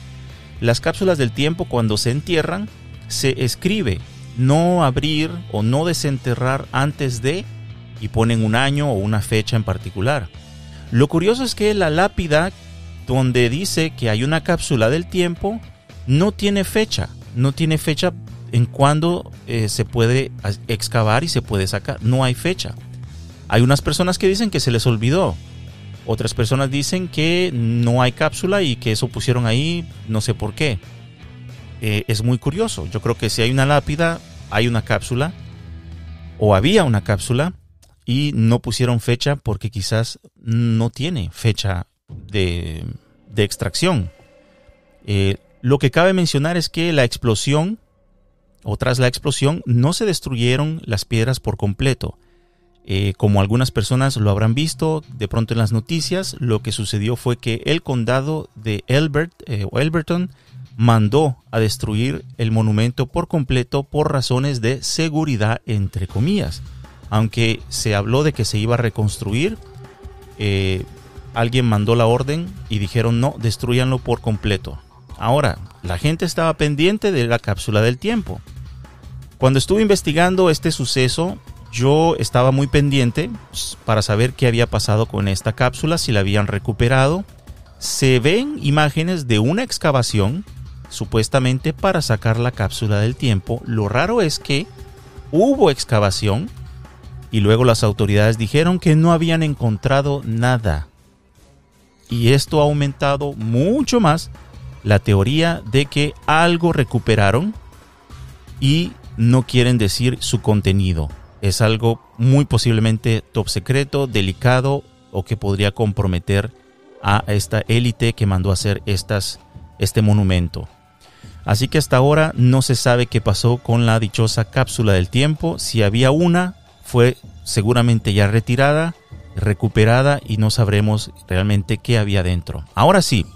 las cápsulas del tiempo cuando se entierran se escribe no abrir o no desenterrar antes de y ponen un año o una fecha en particular. Lo curioso es que la lápida donde dice que hay una cápsula del tiempo no tiene fecha, no tiene fecha en cuándo eh, se puede excavar y se puede sacar. No hay fecha. Hay unas personas que dicen que se les olvidó. Otras personas dicen que no hay cápsula y que eso pusieron ahí, no sé por qué. Eh, es muy curioso. Yo creo que si hay una lápida, hay una cápsula. O había una cápsula y no pusieron fecha porque quizás no tiene fecha de, extracción. Eh, lo que cabe mencionar es que la explosión o tras la explosión no se destruyeron las piedras por completo. Eh, como algunas personas lo habrán visto de pronto en las noticias, lo que sucedió fue que el condado de Elbert eh, Elberton mandó a destruir el monumento por completo por razones de seguridad, entre comillas. Aunque se habló de que se iba a reconstruir, eh, alguien mandó la orden y dijeron no, destruyanlo por completo. Ahora, la gente estaba pendiente de la cápsula del tiempo. Cuando estuve investigando este suceso, yo estaba muy pendiente pues, para saber qué había pasado con esta cápsula, si la habían recuperado. Se ven imágenes de una excavación, supuestamente para sacar la cápsula del tiempo. Lo raro es que hubo excavación y luego las autoridades dijeron que no habían encontrado nada. Y esto ha aumentado mucho más la teoría de que algo recuperaron y no quieren decir su contenido. Es algo muy posiblemente top secreto, delicado o que podría comprometer a esta élite que mandó a hacer estas, este monumento. Así que hasta ahora no se sabe qué pasó con la dichosa cápsula del tiempo. Si había una, fue seguramente ya retirada, recuperada y no sabremos realmente qué había dentro. Ahora sí,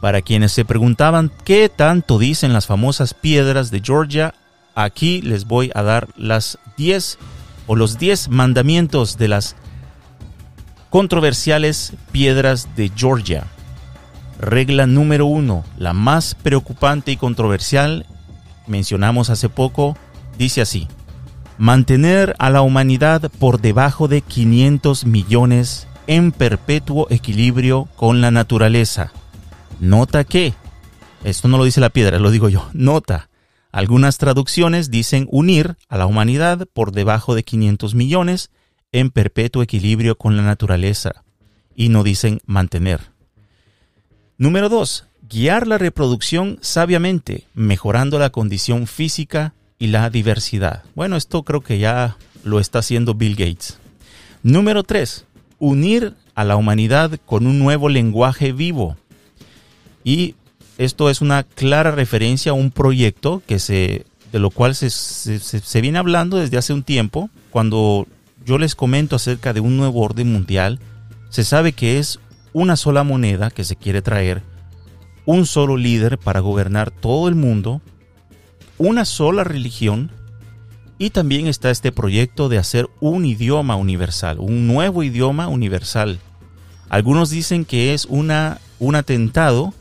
para quienes se preguntaban qué tanto dicen las famosas piedras de Georgia, aquí les voy a dar las 10 o los 10 mandamientos de las controversiales piedras de Georgia. Regla número 1, la más preocupante y controversial, mencionamos hace poco, dice así, mantener a la humanidad por debajo de 500 millones en perpetuo equilibrio con la naturaleza. Nota que, esto no lo dice la piedra, lo digo yo, nota, algunas traducciones dicen unir a la humanidad por debajo de 500 millones en perpetuo equilibrio con la naturaleza y no dicen mantener. Número 2. Guiar la reproducción sabiamente, mejorando la condición física y la diversidad. Bueno, esto creo que ya lo está haciendo Bill Gates. Número 3. Unir a la humanidad con un nuevo lenguaje vivo, y esto es una clara referencia a un proyecto que se, de lo cual se, se, viene hablando desde hace un tiempo. Cuando yo les comento acerca de un nuevo orden mundial, se sabe que es una sola moneda que se quiere traer, un solo líder para gobernar todo el mundo, una sola religión y también está este proyecto de hacer un idioma universal, un nuevo idioma universal. Algunos dicen que es una, un atentado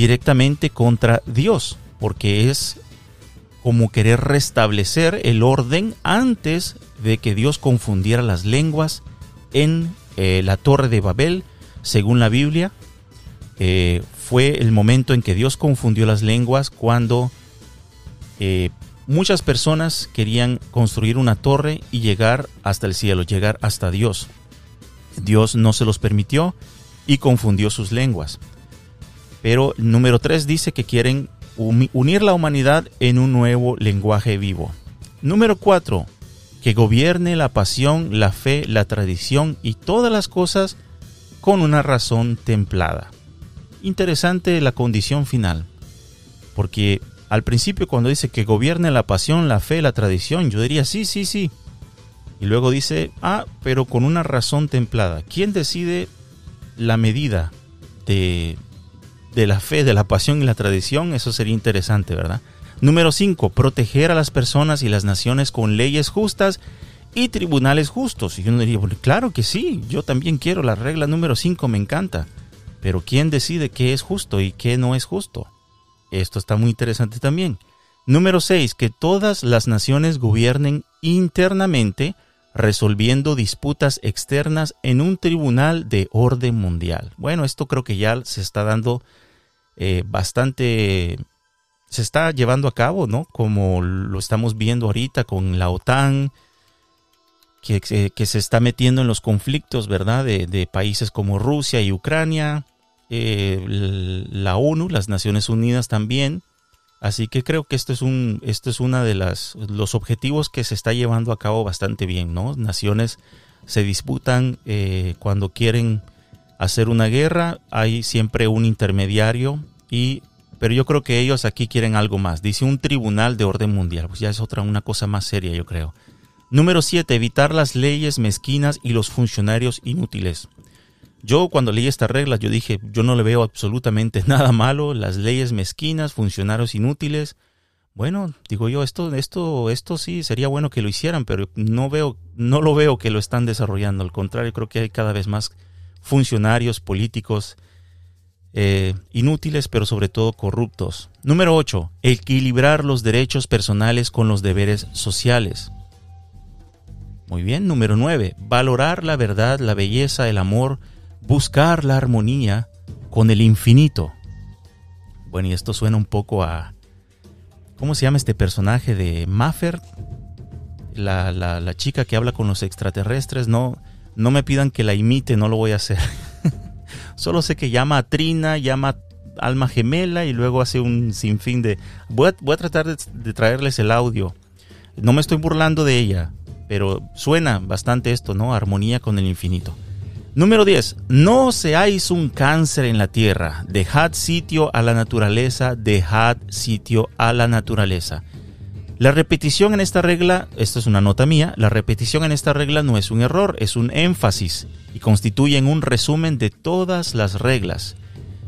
directamente contra Dios, porque es como querer restablecer el orden antes de que Dios confundiera las lenguas en eh, la torre de Babel, según la Biblia. Eh, fue el momento en que Dios confundió las lenguas cuando eh, muchas personas querían construir una torre y llegar hasta el cielo, llegar hasta Dios. Dios no se los permitió y confundió sus lenguas. Pero número 3 dice que quieren unir la humanidad en un nuevo lenguaje vivo. Número 4. Que gobierne la pasión, la fe, la tradición y todas las cosas con una razón templada. Interesante la condición final, porque al principio cuando dice que gobierne la pasión, la fe, la tradición, yo diría sí, sí, sí. Y luego dice, ah, pero con una razón templada. ¿Quién decide la medida de, de la fe, de la pasión y la tradición? Eso sería interesante, ¿verdad? Número 5. Proteger a las personas y las naciones con leyes justas y tribunales justos. Y uno diría, claro que sí, yo también quiero la regla número 5, me encanta. Pero ¿quién decide qué es justo y qué no es justo? Esto está muy interesante también. Número 6. Que todas las naciones gobiernen internamente resolviendo disputas externas en un tribunal de orden mundial. Bueno, esto creo que ya se está dando eh, bastante, se está llevando a cabo, ¿no? Como lo estamos viendo ahorita con la OTAN, que, se está metiendo en los conflictos, ¿verdad? De, países como Rusia y Ucrania, eh, la ONU, las Naciones Unidas también. Así que creo que esto es un, esto es una de las los objetivos que se está llevando a cabo bastante bien, ¿no? Naciones se disputan eh, cuando quieren hacer una guerra, hay siempre un intermediario y pero yo creo que ellos aquí quieren algo más. Dice un tribunal de orden mundial, pues ya es otra una cosa más seria, yo creo. Número 7. Evitar las leyes mezquinas y los funcionarios inútiles. Yo cuando leí esta regla, yo dije, yo no le veo absolutamente nada malo, las leyes mezquinas, funcionarios inútiles. Bueno, digo yo, esto, esto, esto sí sería bueno que lo hicieran, pero no veo, no lo veo que lo están desarrollando. Al contrario, creo que hay cada vez más funcionarios políticos eh, inútiles, pero sobre todo corruptos. Número 8. Equilibrar los derechos personales con los deberes sociales. Muy bien, número 9. Valorar la verdad, la belleza, el amor, buscar la armonía con el infinito. Bueno, y esto suena un poco a... ¿Cómo se llama este personaje de Maffer? La, la, chica que habla con los extraterrestres. No, no me pidan que la imite, no lo voy a hacer. Solo sé que llama a Trina, llama a Alma Gemela y luego hace un sinfín de... Voy a, voy a tratar de traerles el audio. No me estoy burlando de ella pero suena bastante esto, ¿no? Armonía con el infinito. Número 10. No seáis un cáncer en la tierra. Dejad sitio a la naturaleza, dejad sitio a la naturaleza. La repetición en esta regla, esto es una nota mía, la repetición en esta regla no es un error, es un énfasis y constituye un resumen de todas las reglas.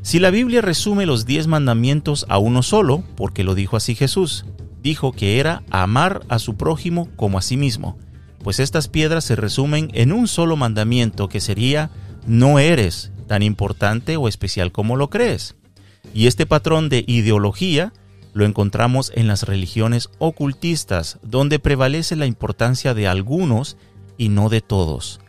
Si la Biblia resume los diez mandamientos a uno solo, porque lo dijo así Jesús, dijo que era amar a su prójimo como a sí mismo pues estas piedras se resumen en un solo mandamiento que sería no eres tan importante o especial como lo crees. Y este patrón de ideología lo encontramos en las religiones ocultistas, donde prevalece la importancia de algunos y no de todos.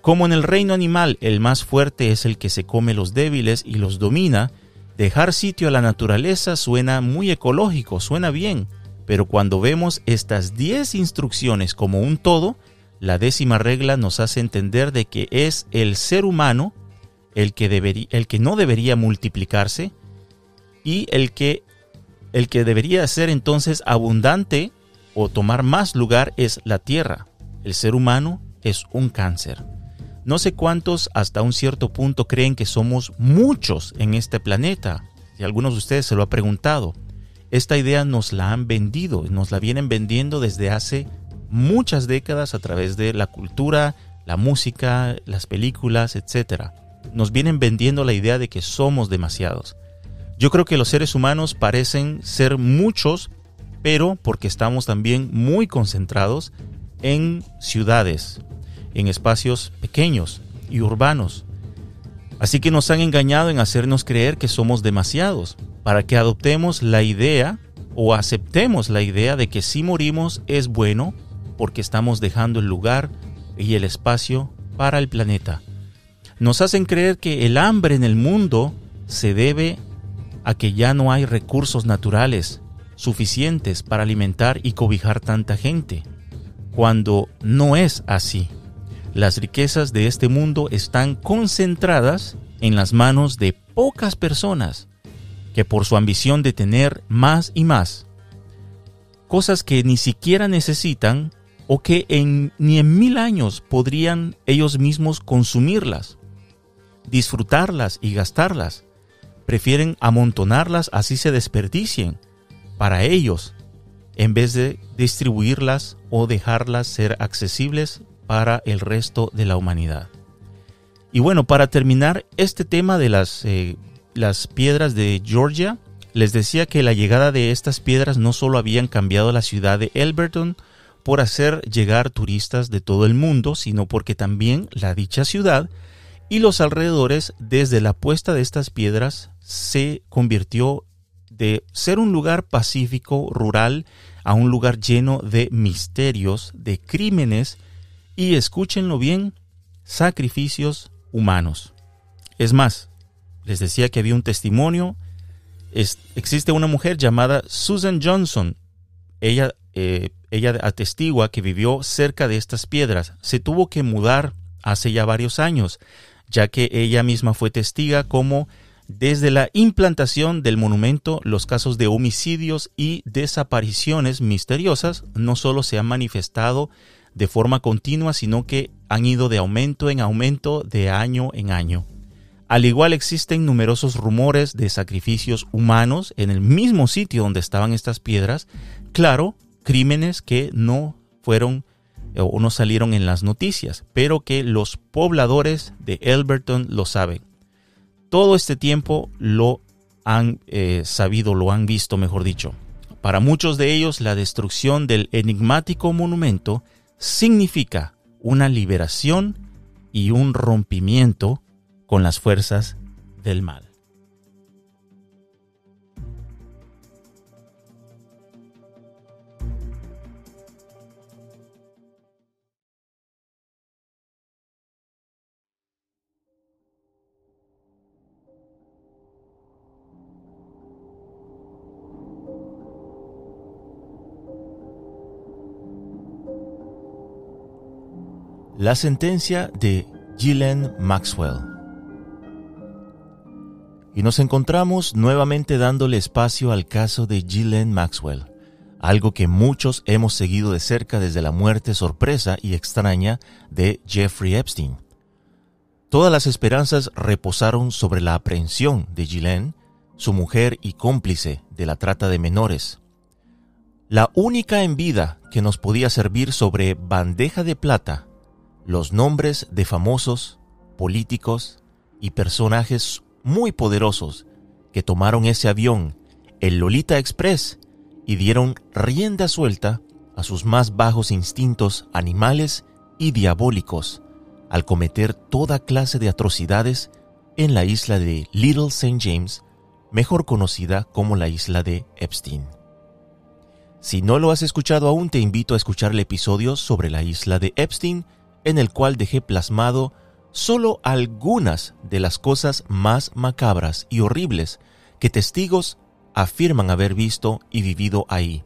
Como en el reino animal el más fuerte es el que se come los débiles y los domina, dejar sitio a la naturaleza suena muy ecológico, suena bien, pero cuando vemos estas 10 instrucciones como un todo, la décima regla nos hace entender de que es el ser humano el que, el que no debería multiplicarse y el que, el que debería ser entonces abundante o tomar más lugar es la tierra. El ser humano es un cáncer. No sé cuántos hasta un cierto punto creen que somos muchos en este planeta. Y algunos de ustedes se lo han preguntado. Esta idea nos la han vendido, nos la vienen vendiendo desde hace muchas décadas a través de la cultura, la música, las películas, etc. Nos vienen vendiendo la idea de que somos demasiados. Yo creo que los seres humanos parecen ser muchos, pero porque estamos también muy concentrados en ciudades, en espacios pequeños y urbanos. Así que nos han engañado en hacernos creer que somos demasiados para que adoptemos la idea o aceptemos la idea de que si morimos es bueno porque estamos dejando el lugar y el espacio para el planeta. Nos hacen creer que el hambre en el mundo se debe a que ya no hay recursos naturales suficientes para alimentar y cobijar tanta gente, cuando no es así. Las riquezas de este mundo están concentradas en las manos de pocas personas que por su ambición de tener más y más, cosas que ni siquiera necesitan o que en, ni en mil años podrían ellos mismos consumirlas, disfrutarlas y gastarlas, prefieren amontonarlas así se desperdicien para ellos en vez de distribuirlas o dejarlas ser accesibles para el resto de la humanidad. Y bueno, para terminar este tema de las, eh, las piedras de Georgia, les decía que la llegada de estas piedras no solo habían cambiado la ciudad de Elberton por hacer llegar turistas de todo el mundo, sino porque también la dicha ciudad y los alrededores desde la puesta de estas piedras se convirtió de ser un lugar pacífico, rural, a un lugar lleno de misterios, de crímenes y, escúchenlo bien, sacrificios humanos. Es más, les decía que había un testimonio, existe una mujer llamada Susan Johnson, ella, eh, ella atestigua que vivió cerca de estas piedras, se tuvo que mudar hace ya varios años, ya que ella misma fue testiga como desde la implantación del monumento, los casos de homicidios y desapariciones misteriosas no solo se han manifestado de forma continua, sino que han ido de aumento en aumento de año en año. Al igual existen numerosos rumores de sacrificios humanos en el mismo sitio donde estaban estas piedras, claro, crímenes que no fueron o no salieron en las noticias, pero que los pobladores de Elberton lo saben todo este tiempo lo han eh, sabido, lo han visto, mejor dicho. Para muchos de ellos, la destrucción del enigmático monumento significa una liberación y un rompimiento con las fuerzas del mal. La sentencia de Ghislaine Maxwell. Y nos encontramos nuevamente dándole espacio al caso de Ghislaine Maxwell, algo que muchos hemos seguido de cerca desde la muerte sorpresa y extraña de Jeffrey Epstein. Todas las esperanzas reposaron sobre la aprehensión de Ghislaine, su mujer y cómplice de la trata de menores. La única en vida que nos podía servir sobre bandeja de plata los nombres de famosos, políticos y personajes muy poderosos que tomaron ese avión, el Lolita Express, y dieron rienda suelta a sus más bajos instintos animales y diabólicos al cometer toda clase de atrocidades en la isla de Little St. James, mejor conocida como la isla de Epstein. Si no lo has escuchado aún, te invito a escuchar el episodio sobre la isla de Epstein en el cual dejé plasmado solo algunas de las cosas más macabras y horribles que testigos afirman haber visto y vivido ahí.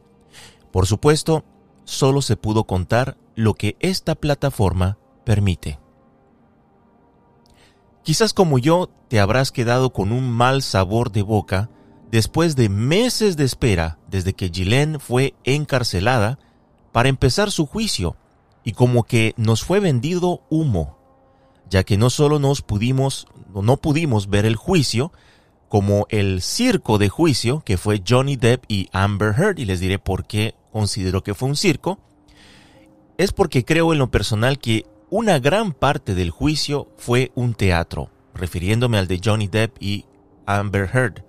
Por supuesto, solo se pudo contar lo que esta plataforma permite. Quizás como yo te habrás quedado con un mal sabor de boca después de meses de espera desde que Gilén fue encarcelada para empezar su juicio y como que nos fue vendido humo, ya que no solo nos pudimos, no pudimos ver el juicio, como el circo de juicio que fue Johnny Depp y Amber Heard, y les diré por qué considero que fue un circo, es porque creo en lo personal que una gran parte del juicio fue un teatro, refiriéndome al de Johnny Depp y Amber Heard,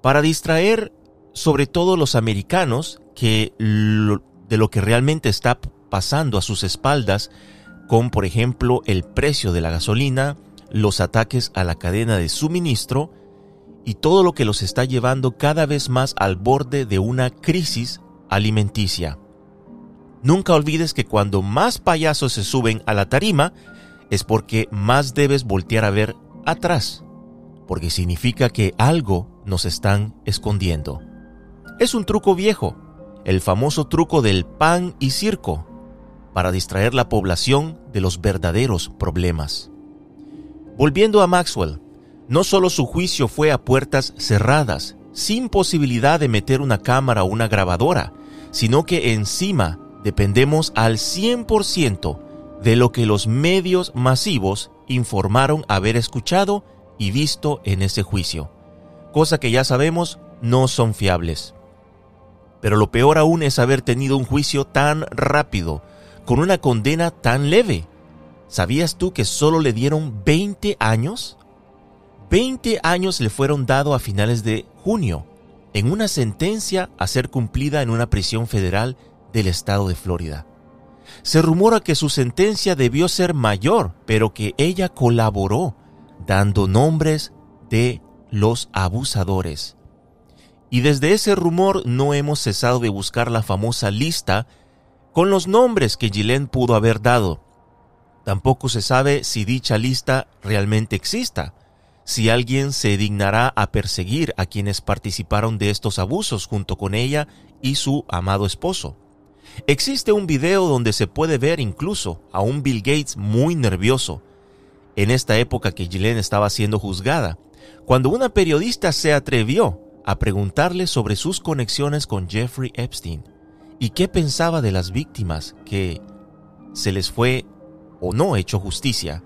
para distraer sobre todo los americanos que de lo que realmente está pasando a sus espaldas con, por ejemplo, el precio de la gasolina, los ataques a la cadena de suministro y todo lo que los está llevando cada vez más al borde de una crisis alimenticia. Nunca olvides que cuando más payasos se suben a la tarima es porque más debes voltear a ver atrás, porque significa que algo nos están escondiendo. Es un truco viejo, el famoso truco del pan y circo, para distraer la población de los verdaderos problemas. Volviendo a Maxwell, no solo su juicio fue a puertas cerradas, sin posibilidad de meter una cámara o una grabadora, sino que encima dependemos al 100% de lo que los medios masivos informaron haber escuchado y visto en ese juicio, cosa que ya sabemos no son fiables. Pero lo peor aún es haber tenido un juicio tan rápido, con una condena tan leve. ¿Sabías tú que solo le dieron 20 años? 20 años le fueron dados a finales de junio, en una sentencia a ser cumplida en una prisión federal del estado de Florida. Se rumora que su sentencia debió ser mayor, pero que ella colaboró, dando nombres de los abusadores. Y desde ese rumor no hemos cesado de buscar la famosa lista con los nombres que Gillen pudo haber dado. Tampoco se sabe si dicha lista realmente exista, si alguien se dignará a perseguir a quienes participaron de estos abusos junto con ella y su amado esposo. Existe un video donde se puede ver incluso a un Bill Gates muy nervioso, en esta época que Gillian estaba siendo juzgada, cuando una periodista se atrevió a preguntarle sobre sus conexiones con Jeffrey Epstein y qué pensaba de las víctimas que se les fue o no hecho justicia.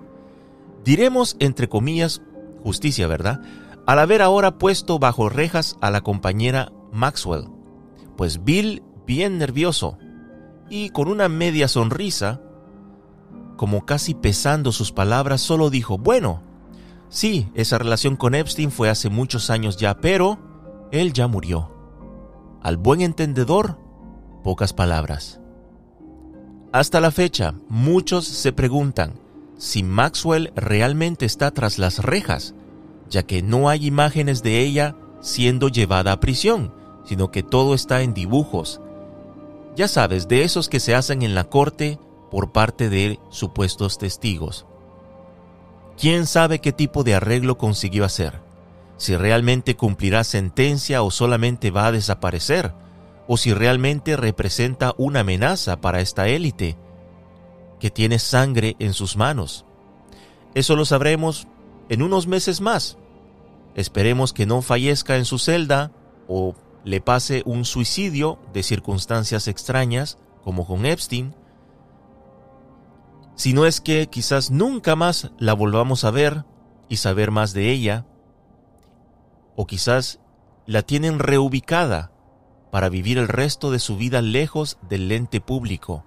Diremos entre comillas justicia, ¿verdad? Al haber ahora puesto bajo rejas a la compañera Maxwell. Pues Bill, bien nervioso y con una media sonrisa, como casi pesando sus palabras, solo dijo, bueno, sí, esa relación con Epstein fue hace muchos años ya, pero él ya murió. Al buen entendedor, pocas palabras. Hasta la fecha, muchos se preguntan si Maxwell realmente está tras las rejas, ya que no hay imágenes de ella siendo llevada a prisión, sino que todo está en dibujos. Ya sabes, de esos que se hacen en la corte por parte de supuestos testigos. ¿Quién sabe qué tipo de arreglo consiguió hacer? Si realmente cumplirá sentencia o solamente va a desaparecer, o si realmente representa una amenaza para esta élite que tiene sangre en sus manos. Eso lo sabremos en unos meses más. Esperemos que no fallezca en su celda o le pase un suicidio de circunstancias extrañas, como con Epstein, si no es que quizás nunca más la volvamos a ver y saber más de ella, o quizás la tienen reubicada para vivir el resto de su vida lejos del lente público.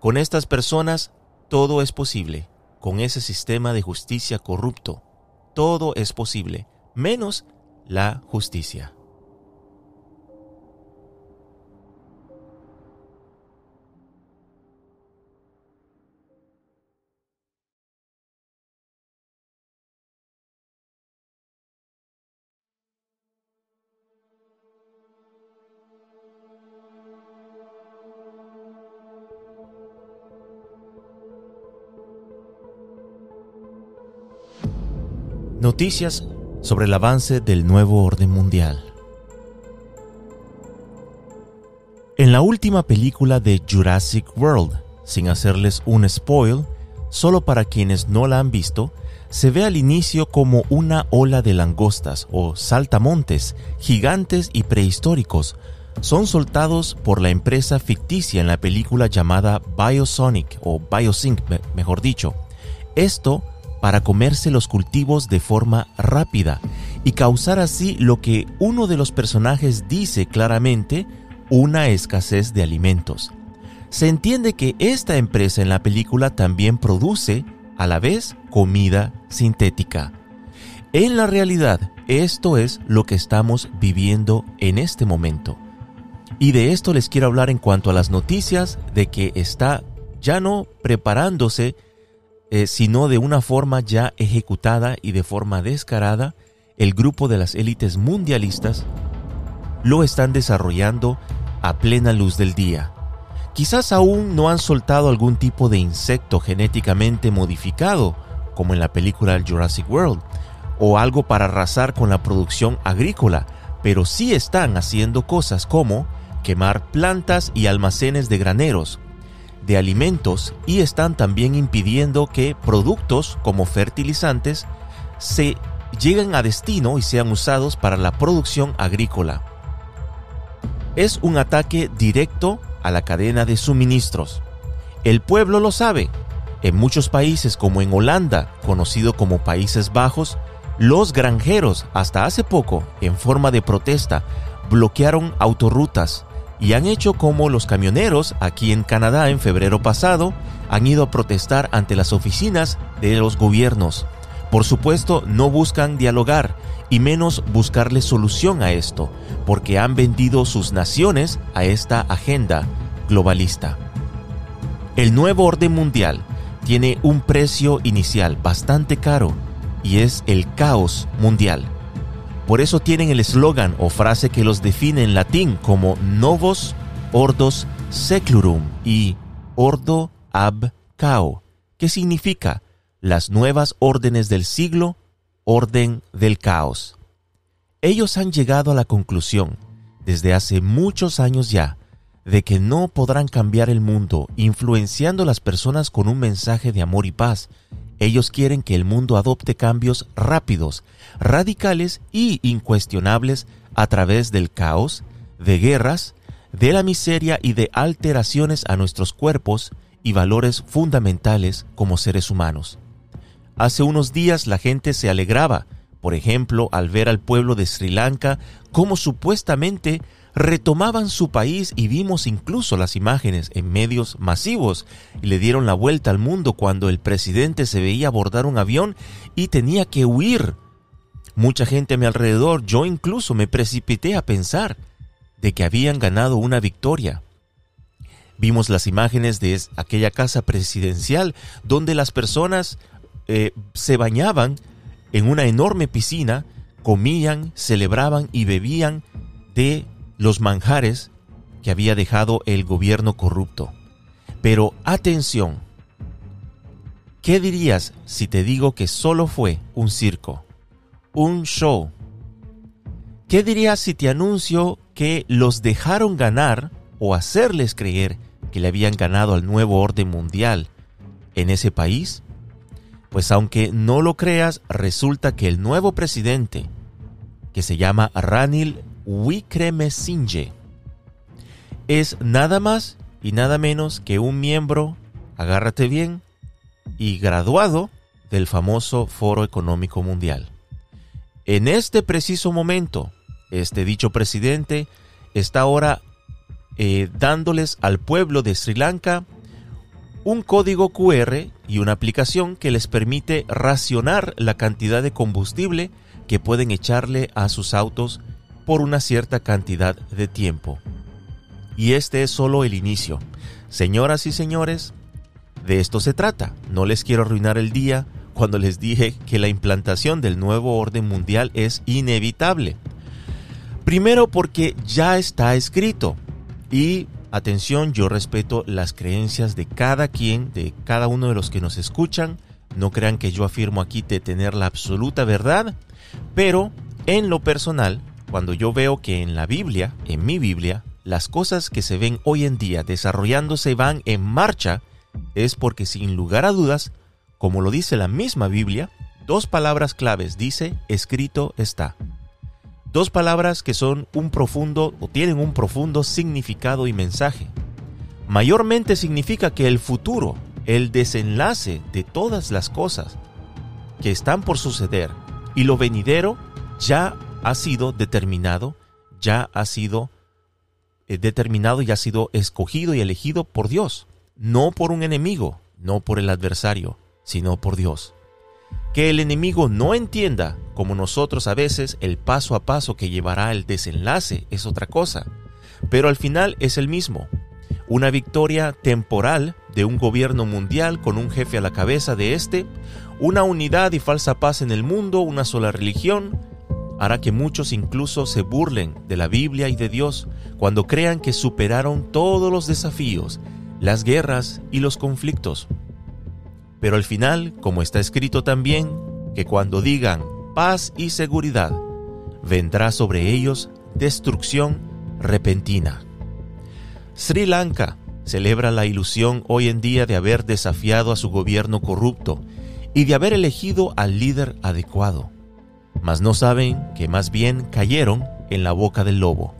Con estas personas todo es posible, con ese sistema de justicia corrupto. Todo es posible, menos la justicia. Noticias sobre el avance del nuevo orden mundial. En la última película de Jurassic World, sin hacerles un spoil, solo para quienes no la han visto, se ve al inicio como una ola de langostas o saltamontes gigantes y prehistóricos son soltados por la empresa ficticia en la película llamada Biosonic o Biosync, mejor dicho. Esto para comerse los cultivos de forma rápida y causar así lo que uno de los personajes dice claramente, una escasez de alimentos. Se entiende que esta empresa en la película también produce, a la vez, comida sintética. En la realidad, esto es lo que estamos viviendo en este momento. Y de esto les quiero hablar en cuanto a las noticias de que está ya no preparándose eh, sino de una forma ya ejecutada y de forma descarada, el grupo de las élites mundialistas lo están desarrollando a plena luz del día. Quizás aún no han soltado algún tipo de insecto genéticamente modificado, como en la película Jurassic World, o algo para arrasar con la producción agrícola, pero sí están haciendo cosas como quemar plantas y almacenes de graneros, de alimentos y están también impidiendo que productos como fertilizantes se lleguen a destino y sean usados para la producción agrícola. Es un ataque directo a la cadena de suministros. El pueblo lo sabe. En muchos países como en Holanda, conocido como Países Bajos, los granjeros hasta hace poco, en forma de protesta, bloquearon autorrutas y han hecho como los camioneros aquí en Canadá en febrero pasado han ido a protestar ante las oficinas de los gobiernos. Por supuesto, no buscan dialogar y menos buscarle solución a esto, porque han vendido sus naciones a esta agenda globalista. El nuevo orden mundial tiene un precio inicial bastante caro y es el caos mundial. Por eso tienen el eslogan o frase que los define en latín como Novos Ordos Seclurum y Ordo ab Cao, que significa las nuevas órdenes del siglo, orden del caos. Ellos han llegado a la conclusión, desde hace muchos años ya, de que no podrán cambiar el mundo influenciando a las personas con un mensaje de amor y paz, ellos quieren que el mundo adopte cambios rápidos, radicales y incuestionables a través del caos, de guerras, de la miseria y de alteraciones a nuestros cuerpos y valores fundamentales como seres humanos. Hace unos días la gente se alegraba, por ejemplo, al ver al pueblo de Sri Lanka como supuestamente retomaban su país y vimos incluso las imágenes en medios masivos y le dieron la vuelta al mundo cuando el presidente se veía abordar un avión y tenía que huir. Mucha gente a mi alrededor, yo incluso me precipité a pensar de que habían ganado una victoria. Vimos las imágenes de aquella casa presidencial donde las personas eh, se bañaban en una enorme piscina, comían, celebraban y bebían de los manjares que había dejado el gobierno corrupto. Pero atención, ¿qué dirías si te digo que solo fue un circo, un show? ¿Qué dirías si te anuncio que los dejaron ganar o hacerles creer que le habían ganado al nuevo orden mundial en ese país? Pues aunque no lo creas, resulta que el nuevo presidente, que se llama Ranil Wickremesinghe es nada más y nada menos que un miembro, agárrate bien, y graduado del famoso Foro Económico Mundial. En este preciso momento, este dicho presidente está ahora eh, dándoles al pueblo de Sri Lanka un código QR y una aplicación que les permite racionar la cantidad de combustible que pueden echarle a sus autos por una cierta cantidad de tiempo. Y este es solo el inicio. Señoras y señores, de esto se trata. No les quiero arruinar el día cuando les dije que la implantación del nuevo orden mundial es inevitable. Primero porque ya está escrito. Y atención, yo respeto las creencias de cada quien, de cada uno de los que nos escuchan. No crean que yo afirmo aquí de tener la absoluta verdad, pero en lo personal cuando yo veo que en la Biblia, en mi Biblia, las cosas que se ven hoy en día desarrollándose van en marcha, es porque sin lugar a dudas, como lo dice la misma Biblia, dos palabras claves dice escrito está. Dos palabras que son un profundo o tienen un profundo significado y mensaje. Mayormente significa que el futuro, el desenlace de todas las cosas que están por suceder y lo venidero ya ha sido determinado, ya ha sido eh, determinado y ha sido escogido y elegido por Dios, no por un enemigo, no por el adversario, sino por Dios. Que el enemigo no entienda, como nosotros a veces, el paso a paso que llevará el desenlace es otra cosa, pero al final es el mismo. Una victoria temporal de un gobierno mundial con un jefe a la cabeza de este, una unidad y falsa paz en el mundo, una sola religión, hará que muchos incluso se burlen de la Biblia y de Dios cuando crean que superaron todos los desafíos, las guerras y los conflictos. Pero al final, como está escrito también, que cuando digan paz y seguridad, vendrá sobre ellos destrucción repentina. Sri Lanka celebra la ilusión hoy en día de haber desafiado a su gobierno corrupto y de haber elegido al líder adecuado. Mas no saben que más bien cayeron en la boca del lobo.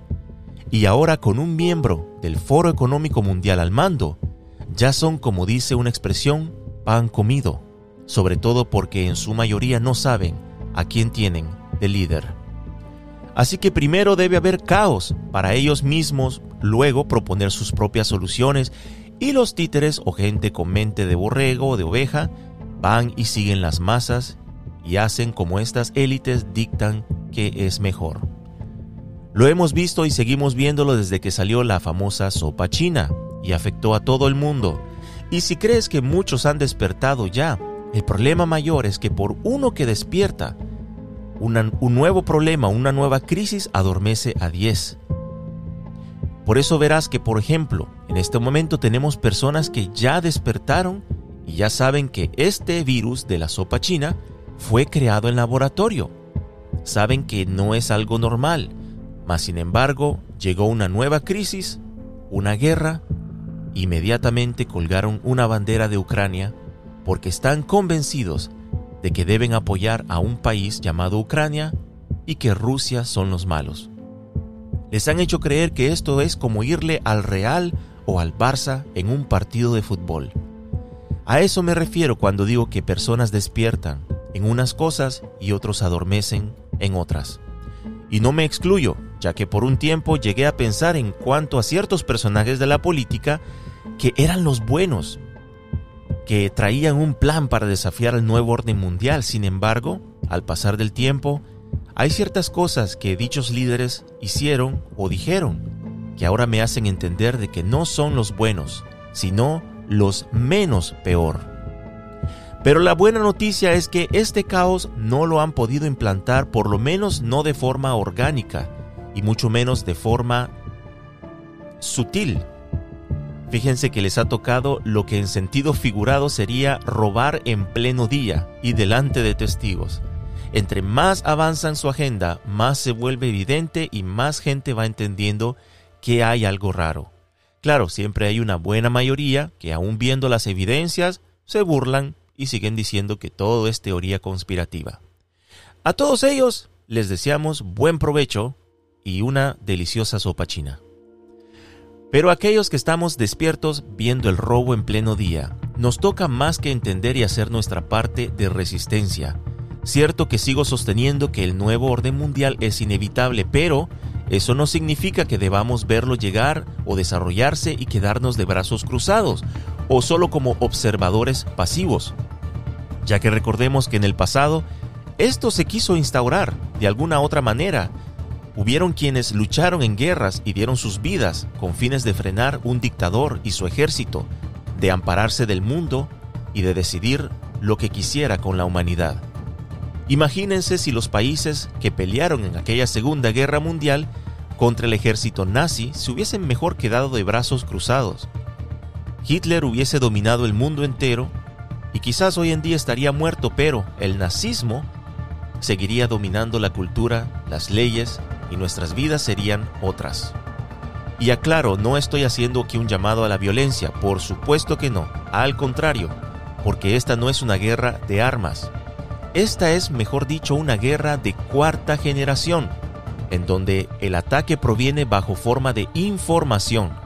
Y ahora con un miembro del Foro Económico Mundial al mando, ya son, como dice una expresión, pan comido, sobre todo porque en su mayoría no saben a quién tienen de líder. Así que primero debe haber caos para ellos mismos, luego proponer sus propias soluciones y los títeres o gente con mente de borrego o de oveja van y siguen las masas y hacen como estas élites dictan que es mejor. Lo hemos visto y seguimos viéndolo desde que salió la famosa sopa china y afectó a todo el mundo. Y si crees que muchos han despertado ya, el problema mayor es que por uno que despierta, un nuevo problema, una nueva crisis adormece a 10. Por eso verás que, por ejemplo, en este momento tenemos personas que ya despertaron y ya saben que este virus de la sopa china fue creado en laboratorio. Saben que no es algo normal, mas sin embargo llegó una nueva crisis, una guerra, inmediatamente colgaron una bandera de Ucrania porque están convencidos de que deben apoyar a un país llamado Ucrania y que Rusia son los malos. Les han hecho creer que esto es como irle al Real o al Barça en un partido de fútbol. A eso me refiero cuando digo que personas despiertan en unas cosas y otros adormecen en otras. Y no me excluyo, ya que por un tiempo llegué a pensar en cuanto a ciertos personajes de la política que eran los buenos, que traían un plan para desafiar el nuevo orden mundial. Sin embargo, al pasar del tiempo, hay ciertas cosas que dichos líderes hicieron o dijeron que ahora me hacen entender de que no son los buenos, sino los menos peor. Pero la buena noticia es que este caos no lo han podido implantar, por lo menos no de forma orgánica, y mucho menos de forma sutil, Fíjense que les ha tocado lo que en sentido figurado sería robar en pleno día y delante de testigos. Entre más avanzan su agenda, más se vuelve evidente y más gente va entendiendo que hay algo raro. Claro, siempre hay una buena mayoría que aún viendo las evidencias se burlan y siguen diciendo que todo es teoría conspirativa. A todos ellos les deseamos buen provecho y una deliciosa sopa china. Pero aquellos que estamos despiertos viendo el robo en pleno día, nos toca más que entender y hacer nuestra parte de resistencia. Cierto que sigo sosteniendo que el nuevo orden mundial es inevitable, pero eso no significa que debamos verlo llegar o desarrollarse y quedarnos de brazos cruzados, o solo como observadores pasivos, ya que recordemos que en el pasado esto se quiso instaurar de alguna otra manera Hubieron quienes lucharon en guerras y dieron sus vidas con fines de frenar un dictador y su ejército, de ampararse del mundo y de decidir lo que quisiera con la humanidad. Imagínense si los países que pelearon en aquella Segunda Guerra Mundial contra el ejército nazi se hubiesen mejor quedado de brazos cruzados. Hitler hubiese dominado el mundo entero y quizás hoy en día estaría muerto, pero el nazismo seguiría dominando la cultura, las leyes y nuestras vidas serían otras. Y aclaro, no estoy haciendo aquí un llamado a la violencia, por supuesto que no, al contrario, porque esta no es una guerra de armas. Esta es, mejor dicho, una guerra de cuarta generación, en donde el ataque proviene bajo forma de información.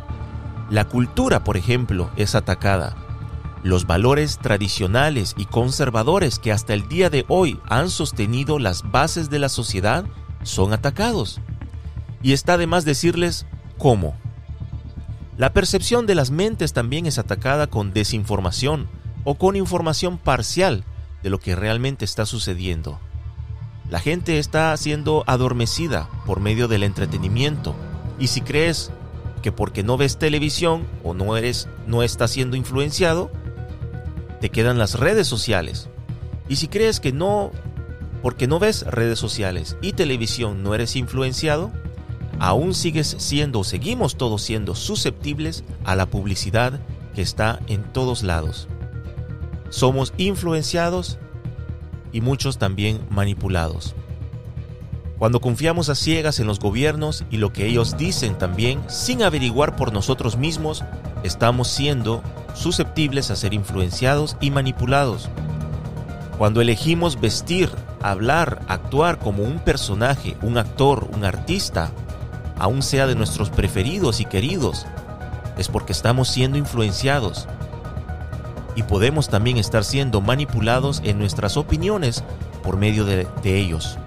La cultura, por ejemplo, es atacada. Los valores tradicionales y conservadores que hasta el día de hoy han sostenido las bases de la sociedad son atacados. Y está de más decirles cómo. La percepción de las mentes también es atacada con desinformación o con información parcial de lo que realmente está sucediendo. La gente está siendo adormecida por medio del entretenimiento y si crees que porque no ves televisión o no eres no estás siendo influenciado, te quedan las redes sociales. Y si crees que no porque no ves redes sociales y televisión, no eres influenciado, aún sigues siendo, seguimos todos siendo susceptibles a la publicidad que está en todos lados. Somos influenciados y muchos también manipulados. Cuando confiamos a ciegas en los gobiernos y lo que ellos dicen también, sin averiguar por nosotros mismos, estamos siendo susceptibles a ser influenciados y manipulados. Cuando elegimos vestir, hablar, actuar como un personaje, un actor, un artista, aun sea de nuestros preferidos y queridos, es porque estamos siendo influenciados. Y podemos también estar siendo manipulados en nuestras opiniones por medio de, de ellos.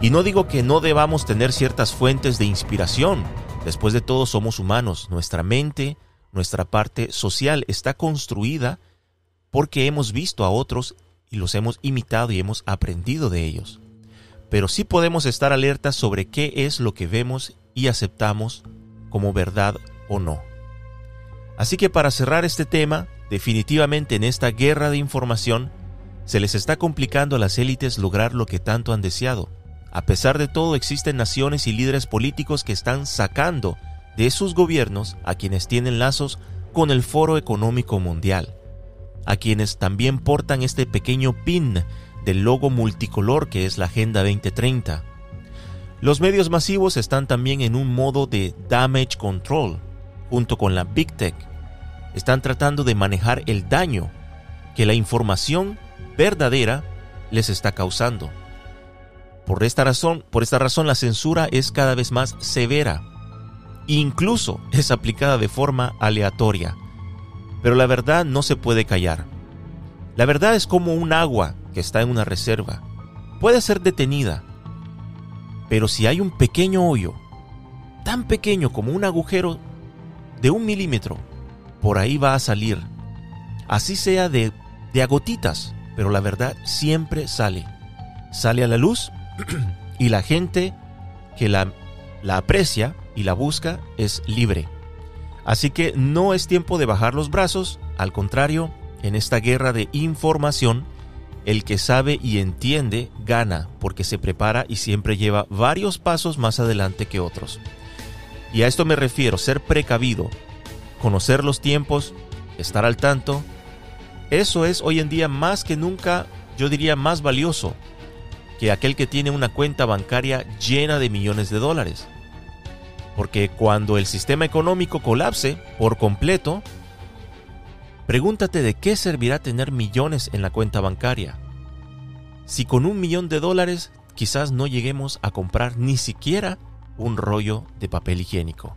Y no digo que no debamos tener ciertas fuentes de inspiración. Después de todo somos humanos. Nuestra mente, nuestra parte social está construida porque hemos visto a otros y los hemos imitado y hemos aprendido de ellos. Pero sí podemos estar alertas sobre qué es lo que vemos y aceptamos como verdad o no. Así que para cerrar este tema, definitivamente en esta guerra de información, se les está complicando a las élites lograr lo que tanto han deseado, a pesar de todo, existen naciones y líderes políticos que están sacando de sus gobiernos a quienes tienen lazos con el Foro Económico Mundial, a quienes también portan este pequeño pin del logo multicolor que es la Agenda 2030. Los medios masivos están también en un modo de damage control, junto con la Big Tech. Están tratando de manejar el daño que la información verdadera les está causando. Por esta razón, por esta razón la censura es cada vez más severa. Incluso es aplicada de forma aleatoria. Pero la verdad no se puede callar. La verdad es como un agua que está en una reserva. Puede ser detenida. Pero si hay un pequeño hoyo, tan pequeño como un agujero de un milímetro, por ahí va a salir. Así sea de, de agotitas, pero la verdad siempre sale. Sale a la luz y la gente que la, aprecia y la busca es libre. Así que no es tiempo de bajar los brazos, al contrario, en esta guerra de información, el que sabe y entiende gana porque se prepara y siempre lleva varios pasos más adelante que otros. Y a esto me refiero, ser precavido, conocer los tiempos, estar al tanto. Eso es hoy en día más que nunca, yo diría, más valioso que aquel que tiene una cuenta bancaria llena de millones de dólares. Porque cuando el sistema económico colapse por completo, pregúntate de qué servirá tener millones en la cuenta bancaria. Si con un millón de dólares quizás no lleguemos a comprar ni siquiera un rollo de papel higiénico.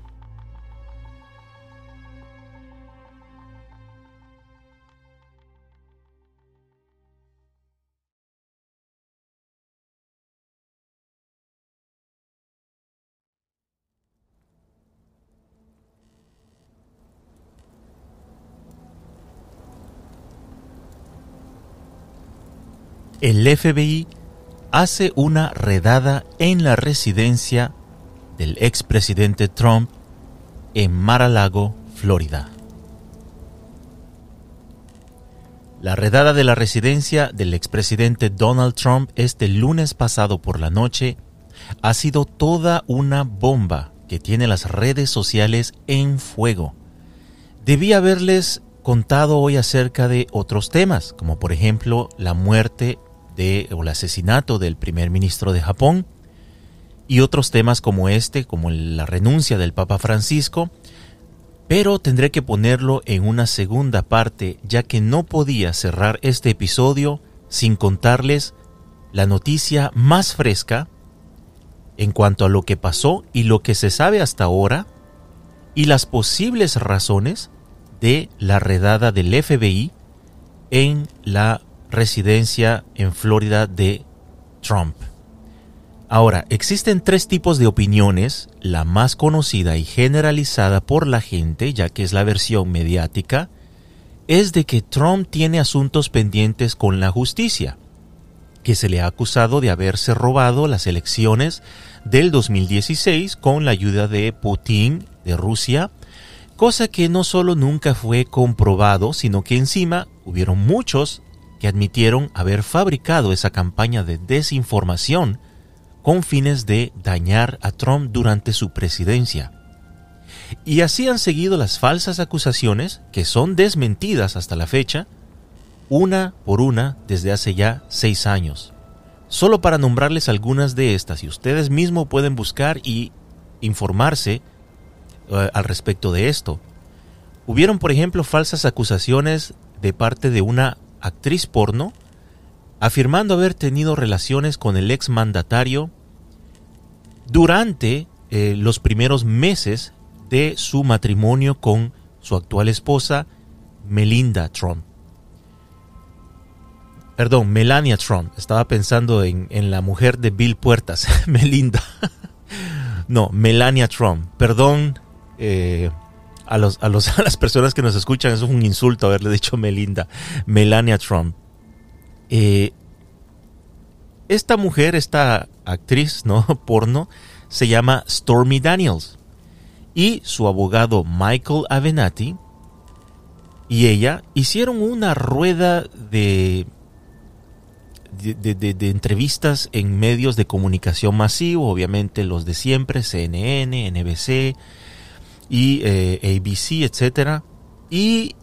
El FBI hace una redada en la residencia del expresidente Trump en Mar-a-Lago, Florida. La redada de la residencia del expresidente Donald Trump este lunes pasado por la noche ha sido toda una bomba que tiene las redes sociales en fuego. Debí haberles contado hoy acerca de otros temas, como por ejemplo la muerte o el asesinato del primer ministro de Japón y otros temas como este, como la renuncia del Papa Francisco, pero tendré que ponerlo en una segunda parte ya que no podía cerrar este episodio sin contarles la noticia más fresca en cuanto a lo que pasó y lo que se sabe hasta ahora y las posibles razones de la redada del FBI en la residencia en Florida de Trump. Ahora, existen tres tipos de opiniones, la más conocida y generalizada por la gente, ya que es la versión mediática, es de que Trump tiene asuntos pendientes con la justicia, que se le ha acusado de haberse robado las elecciones del 2016 con la ayuda de Putin de Rusia, cosa que no solo nunca fue comprobado, sino que encima hubieron muchos que admitieron haber fabricado esa campaña de desinformación con fines de dañar a Trump durante su presidencia. Y así han seguido las falsas acusaciones, que son desmentidas hasta la fecha, una por una desde hace ya seis años. Solo para nombrarles algunas de estas, y ustedes mismos pueden buscar y informarse eh, al respecto de esto. Hubieron, por ejemplo, falsas acusaciones de parte de una actriz porno afirmando haber tenido relaciones con el ex mandatario durante eh, los primeros meses de su matrimonio con su actual esposa, Melinda Trump. Perdón, Melania Trump. Estaba pensando en, la mujer de Bill Puertas, Melinda. no, Melania Trump. Perdón eh, a, los, a, los, a las personas que nos escuchan, eso es un insulto haberle dicho Melinda. Melania Trump. Eh, esta mujer, esta actriz, ¿no? Porno, se llama Stormy Daniels. Y su abogado Michael Avenatti y ella hicieron una rueda de de, entrevistas en medios de comunicación masivo, obviamente los de siempre, CNN, NBC y eh, ABC, etc. Y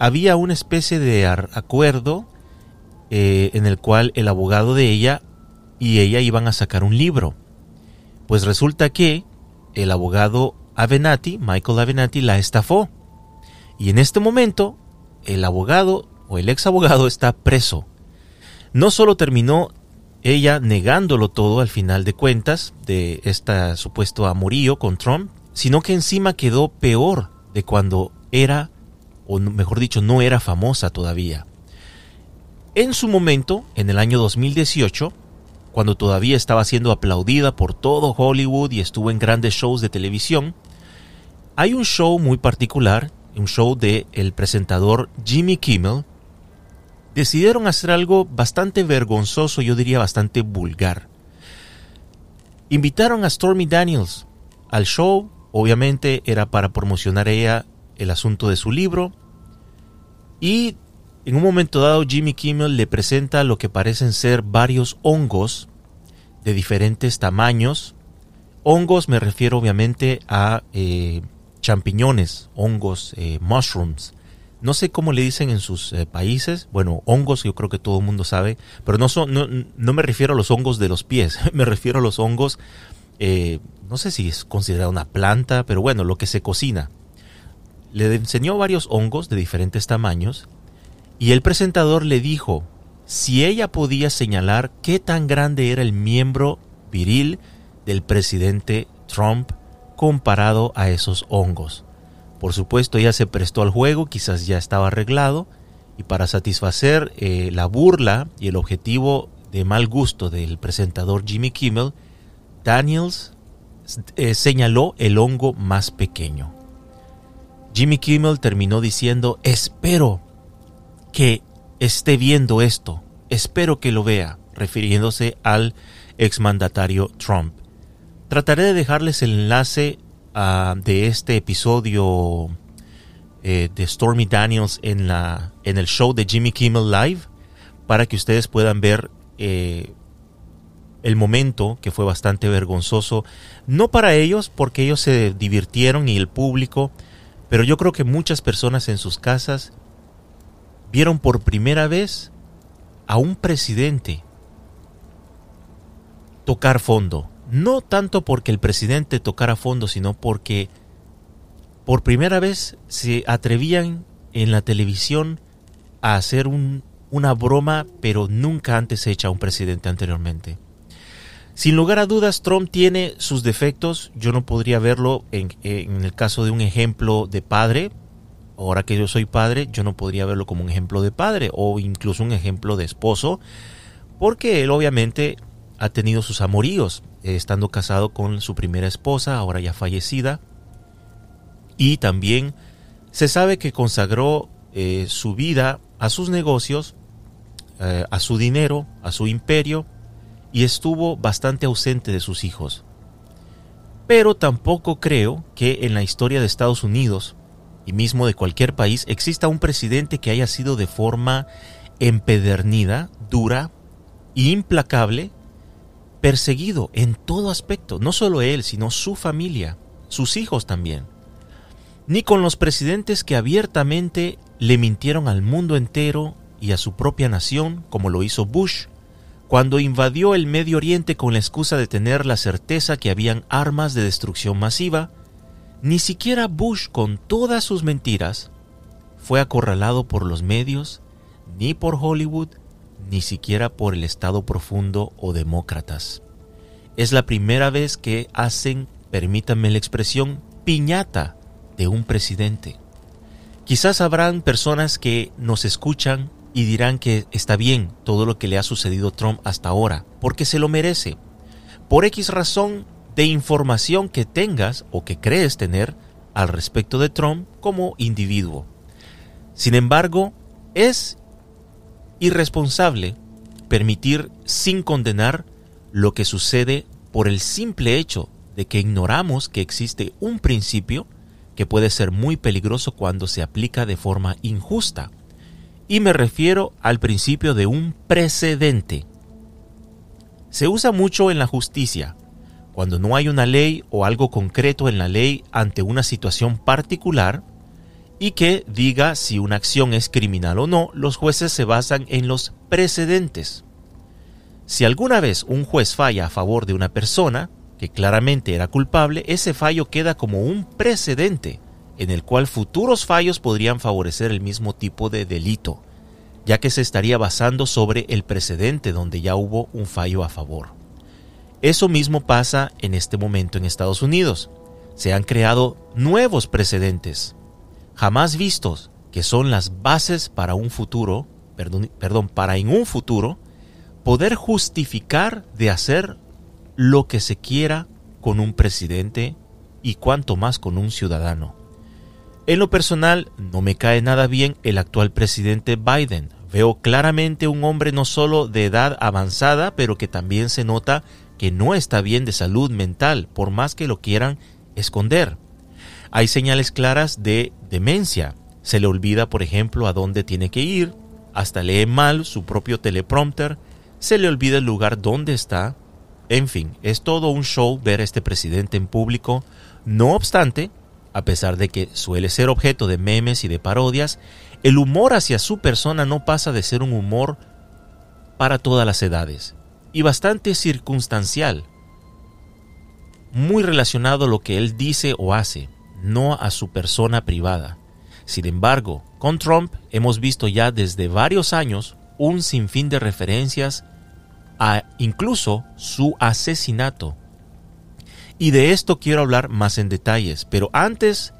había una especie de acuerdo eh, en el cual el abogado de ella y ella iban a sacar un libro. Pues resulta que el abogado Avenatti, Michael Avenatti, la estafó. Y en este momento, el abogado o el ex abogado está preso. No solo terminó ella negándolo todo al final de cuentas de este supuesto amorío con Trump, sino que encima quedó peor de cuando era, o mejor dicho, no era famosa todavía. En su momento, en el año 2018, cuando todavía estaba siendo aplaudida por todo Hollywood y estuvo en grandes shows de televisión, hay un show muy particular, un show de el presentador Jimmy Kimmel, decidieron hacer algo bastante vergonzoso, yo diría bastante vulgar. Invitaron a Stormy Daniels al show, obviamente era para promocionar ella el asunto de su libro, y en un momento dado Jimmy Kimmel le presenta lo que parecen ser varios hongos de diferentes tamaños. Hongos me refiero obviamente a eh, champiñones, hongos, eh, mushrooms. No sé cómo le dicen en sus eh, países. Bueno, hongos yo creo que todo el mundo sabe. Pero no, son, no, me refiero a los hongos de los pies. me refiero a los hongos, no sé si es considerada una planta, pero bueno, lo que se cocina. Le enseñó varios hongos de diferentes tamaños. Y el presentador le dijo si ella podía señalar qué tan grande era el miembro viril del presidente Trump comparado a esos hongos. Por supuesto, ella se prestó al juego, quizás ya estaba arreglado, y para satisfacer eh, la burla y el objetivo de mal gusto del presentador Jimmy Kimmel, Daniels eh, señaló el hongo más pequeño. Jimmy Kimmel terminó diciendo, espero que esté viendo esto, espero que lo vea, refiriéndose al exmandatario Trump. Trataré de dejarles el enlace ah, de este episodio eh, de Stormy Daniels en, la, en el show de Jimmy Kimmel Live para que ustedes puedan ver eh, el momento que fue bastante vergonzoso. No para ellos, porque ellos se divirtieron y el público, pero yo creo que muchas personas en sus casas vieron por primera vez a un presidente tocar fondo no tanto porque el presidente tocara fondo, sino porque por primera vez se atrevían en la televisión a hacer una broma, pero nunca antes hecha a un presidente anteriormente. Sin lugar a dudas, Trump tiene sus defectos. Yo no podría verlo en, el caso de un ejemplo de padre. Ahora que yo soy padre, yo no podría verlo como un ejemplo de padre o incluso un ejemplo de esposo, porque él obviamente ha tenido sus amoríos, eh, estando casado con su primera esposa, ahora ya fallecida. Y también se sabe que consagró eh, su vida a sus negocios, eh, a su dinero, a su imperio, y estuvo bastante ausente de sus hijos. Pero tampoco creo que en la historia de Estados Unidos, y mismo de cualquier país, exista un presidente que haya sido de forma empedernida, dura e implacable perseguido en todo aspecto, no solo él, sino su familia, sus hijos también. Ni con los presidentes que abiertamente le mintieron al mundo entero y a su propia nación, como lo hizo Bush, cuando invadió el Medio Oriente con la excusa de tener la certeza que habían armas de destrucción masiva, ni siquiera Bush, con todas sus mentiras, fue acorralado por los medios, ni por Hollywood, ni siquiera por el Estado profundo o demócratas. Es la primera vez que hacen, permítanme la expresión, piñata de un presidente. Quizás habrán personas que nos escuchan y dirán que está bien todo lo que le ha sucedido a Trump hasta ahora, porque se lo merece. Por X razón de información que tengas o que crees tener al respecto de Trump como individuo. Sin embargo, es irresponsable permitir sin condenar lo que sucede por el simple hecho de que ignoramos que existe un principio que puede ser muy peligroso cuando se aplica de forma injusta y me refiero al principio de un precedente. Se usa mucho en la justicia, cuando no hay una ley o algo concreto en la ley ante una situación particular, y que diga si una acción es criminal o no, los jueces se basan en los precedentes. Si alguna vez un juez falla a favor de una persona, que claramente era culpable, ese fallo queda como un precedente en el cual futuros fallos podrían favorecer el mismo tipo de delito, ya que se estaría basando sobre el precedente donde ya hubo un fallo a favor. Eso mismo pasa en este momento en Estados Unidos. Se han creado nuevos precedentes, jamás vistos, que son las bases para un futuro, perdón, perdón, para en un futuro poder justificar de hacer lo que se quiera con un presidente y cuanto más con un ciudadano. En lo personal, no me cae nada bien el actual presidente Biden. Veo claramente un hombre no solo de edad avanzada, pero que también se nota que no está bien de salud mental, por más que lo quieran esconder. Hay señales claras de demencia. Se le olvida, por ejemplo, a dónde tiene que ir, hasta lee mal su propio teleprompter, se le olvida el lugar donde está. En fin, es todo un show ver a este presidente en público. No obstante, a pesar de que suele ser objeto de memes y de parodias, el humor hacia su persona no pasa de ser un humor para todas las edades y bastante circunstancial, muy relacionado a lo que él dice o hace, no a su persona privada. Sin embargo, con Trump hemos visto ya desde varios años un sinfín de referencias a incluso su asesinato y de esto quiero hablar más en detalles, pero antes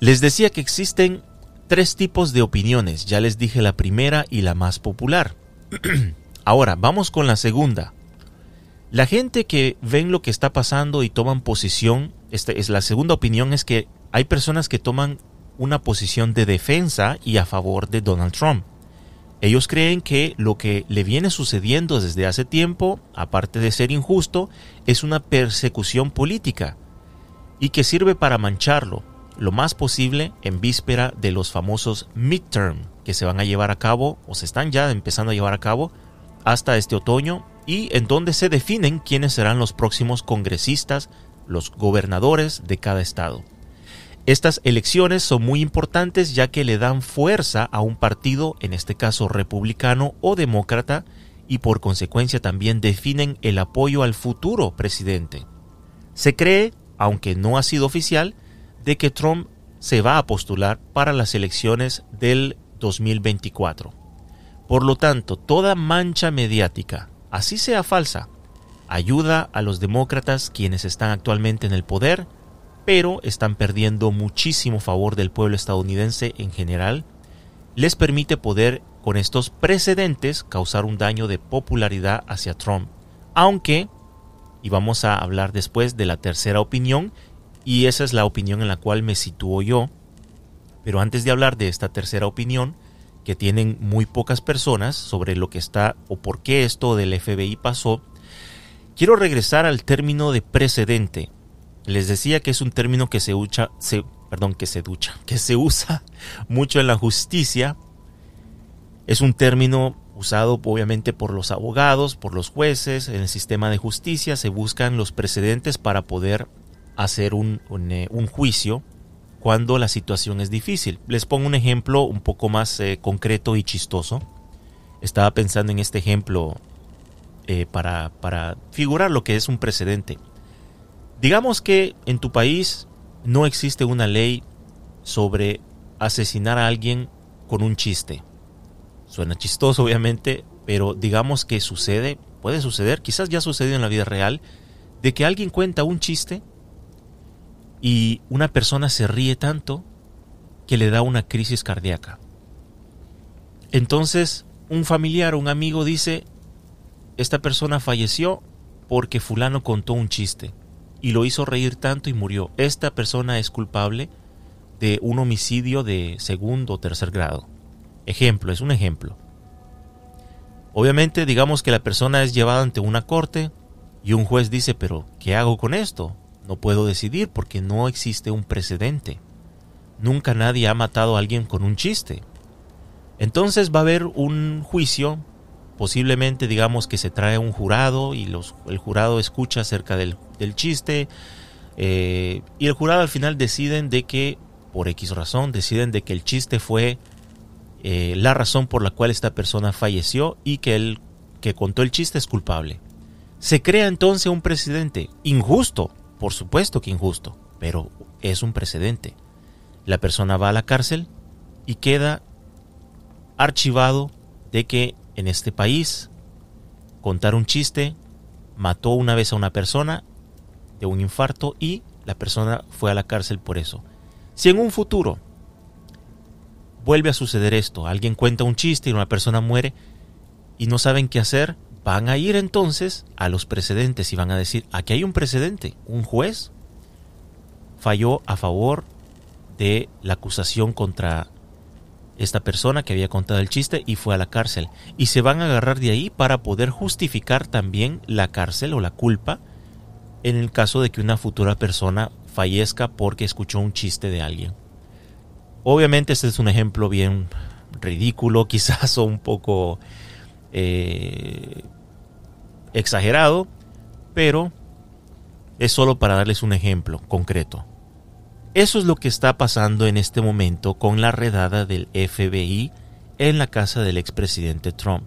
les decía que existen tres tipos de opiniones, ya les dije la primera y la más popular. Ahora, vamos con la segunda. La gente que ven lo que está pasando y toman posición, esta es la segunda opinión es que hay personas que toman una posición de defensa y a favor de Donald Trump. Ellos creen que lo que le viene sucediendo desde hace tiempo, aparte de ser injusto, es una persecución política y que sirve para mancharlo lo más posible en víspera de los famosos midterm que se van a llevar a cabo o se están ya empezando a llevar a cabo hasta este otoño y en donde se definen quiénes serán los próximos congresistas, los gobernadores de cada estado. Estas elecciones son muy importantes ya que le dan fuerza a un partido, en este caso republicano o demócrata, y por consecuencia también definen el apoyo al futuro presidente. Se cree, aunque no ha sido oficial, de que Trump se va a postular para las elecciones del 2024. Por lo tanto, toda mancha mediática, así sea falsa, ayuda a los demócratas quienes están actualmente en el poder pero están perdiendo muchísimo favor del pueblo estadounidense en general, les permite poder con estos precedentes causar un daño de popularidad hacia Trump. Aunque, y vamos a hablar después de la tercera opinión, y esa es la opinión en la cual me sitúo yo, pero antes de hablar de esta tercera opinión, que tienen muy pocas personas sobre lo que está o por qué esto del FBI pasó, quiero regresar al término de precedente les decía que es un término que se, usa, se, perdón, que se ducha, que se usa mucho en la justicia. Es un término usado obviamente por los abogados, por los jueces, en el sistema de justicia se buscan los precedentes para poder hacer un, un, eh, juicio cuando la situación es difícil. Les pongo un ejemplo un poco más eh, concreto y chistoso. Estaba pensando en este ejemplo eh, para figurar lo que es un precedente. Digamos que en tu país no existe una ley sobre asesinar a alguien con un chiste. Suena chistoso, obviamente, pero digamos que sucede, puede suceder, quizás ya ha sucedido en la vida real, de que alguien cuenta un chiste y una persona se ríe tanto que le da una crisis cardíaca. Entonces, un familiar un amigo dice, esta persona falleció porque fulano contó un chiste y lo hizo reír tanto y murió. Esta persona es culpable de un homicidio de segundo o tercer grado. Ejemplo, es un ejemplo. Obviamente, digamos que la persona es llevada ante una corte y un juez dice, pero ¿qué hago con esto? No puedo decidir porque no existe un precedente. Nunca nadie ha matado a alguien con un chiste. Entonces va a haber un juicio, posiblemente digamos que se trae un jurado y el jurado escucha acerca del, chiste eh, y el jurado al final deciden de que, por X razón, deciden de que el chiste fue eh, la razón por la cual esta persona falleció y que el que contó el chiste es culpable. Se crea entonces un precedente injusto, por supuesto que injusto, pero es un precedente. La persona va a la cárcel y queda archivado de que en este país contar un chiste mató una vez a una persona de un infarto y la persona fue a la cárcel por eso. Si en un futuro vuelve a suceder esto, alguien cuenta un chiste y una persona muere y no saben qué hacer, van a ir entonces a los precedentes y van a decir, aquí hay un precedente, un juez falló a favor de la acusación contra esta persona que había contado el chiste y fue a la cárcel. Y se van a agarrar de ahí para poder justificar también la cárcel o la culpa en el caso de que una futura persona fallezca porque escuchó un chiste de alguien. Obviamente este es un ejemplo bien ridículo, quizás o un poco eh, exagerado, pero es solo para darles un ejemplo concreto. Eso es lo que está pasando en este momento con la redada del FBI en la casa del expresidente Trump.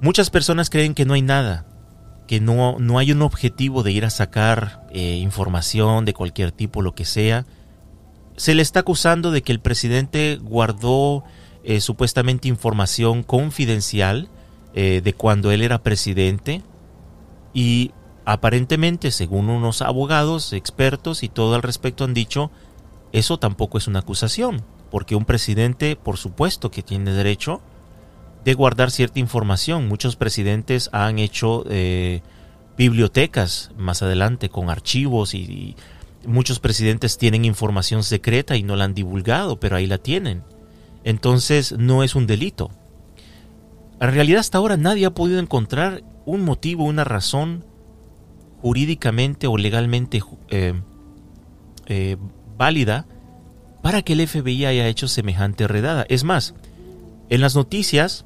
Muchas personas creen que no hay nada, que no, no hay un objetivo de ir a sacar eh, información de cualquier tipo, lo que sea. Se le está acusando de que el presidente guardó eh, supuestamente información confidencial eh, de cuando él era presidente y Aparentemente, según unos abogados, expertos y todo al respecto han dicho, eso tampoco es una acusación, porque un presidente, por supuesto que tiene derecho de guardar cierta información. Muchos presidentes han hecho eh, bibliotecas más adelante con archivos y, muchos presidentes tienen información secreta y no la han divulgado, pero ahí la tienen. Entonces no es un delito. En realidad hasta ahora nadie ha podido encontrar un motivo, una razón jurídicamente o legalmente eh, eh, válida para que el FBI haya hecho semejante redada. Es más, en las noticias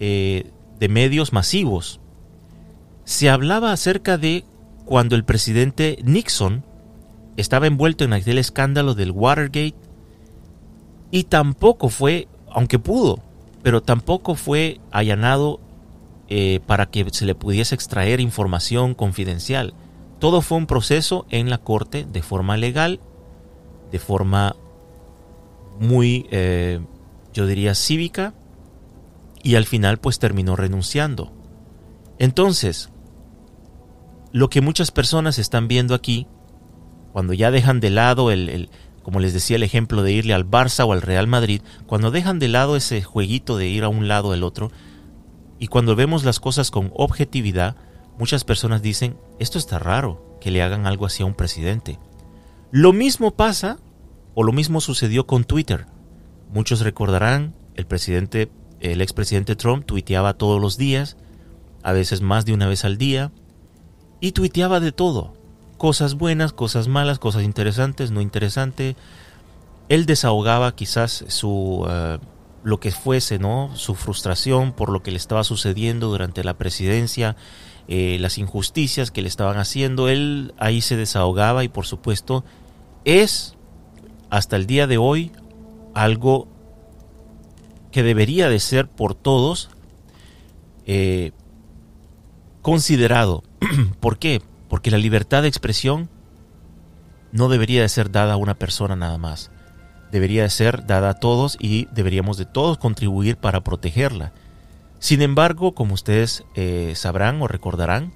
eh, de medios masivos se hablaba acerca de cuando el presidente Nixon estaba envuelto en aquel escándalo del Watergate y tampoco fue, aunque pudo, pero tampoco fue allanado eh, para que se le pudiese extraer información confidencial. Todo fue un proceso en la corte de forma legal, de forma muy, eh, yo diría, cívica, y al final pues terminó renunciando. Entonces, lo que muchas personas están viendo aquí, cuando ya dejan de lado el, como les decía el ejemplo de irle al Barça o al Real Madrid, cuando dejan de lado ese jueguito de ir a un lado del otro, y cuando vemos las cosas con objetividad, muchas personas dicen, esto está raro, que le hagan algo así a un presidente. Lo mismo pasa, o lo mismo sucedió con Twitter. Muchos recordarán, el presidente, el expresidente Trump tuiteaba todos los días, a veces más de una vez al día, y tuiteaba de todo. Cosas buenas, cosas malas, cosas interesantes, no interesantes. Él desahogaba quizás su... Eh, lo que fuese, ¿no? Su frustración por lo que le estaba sucediendo durante la presidencia, eh, las injusticias que le estaban haciendo, él ahí se desahogaba y por supuesto es hasta el día de hoy algo que debería de ser por todos eh, considerado. ¿Por qué? Porque la libertad de expresión no debería de ser dada a una persona nada más. Debería de ser dada a todos y deberíamos de todos contribuir para protegerla. Sin embargo, como ustedes eh, sabrán o recordarán,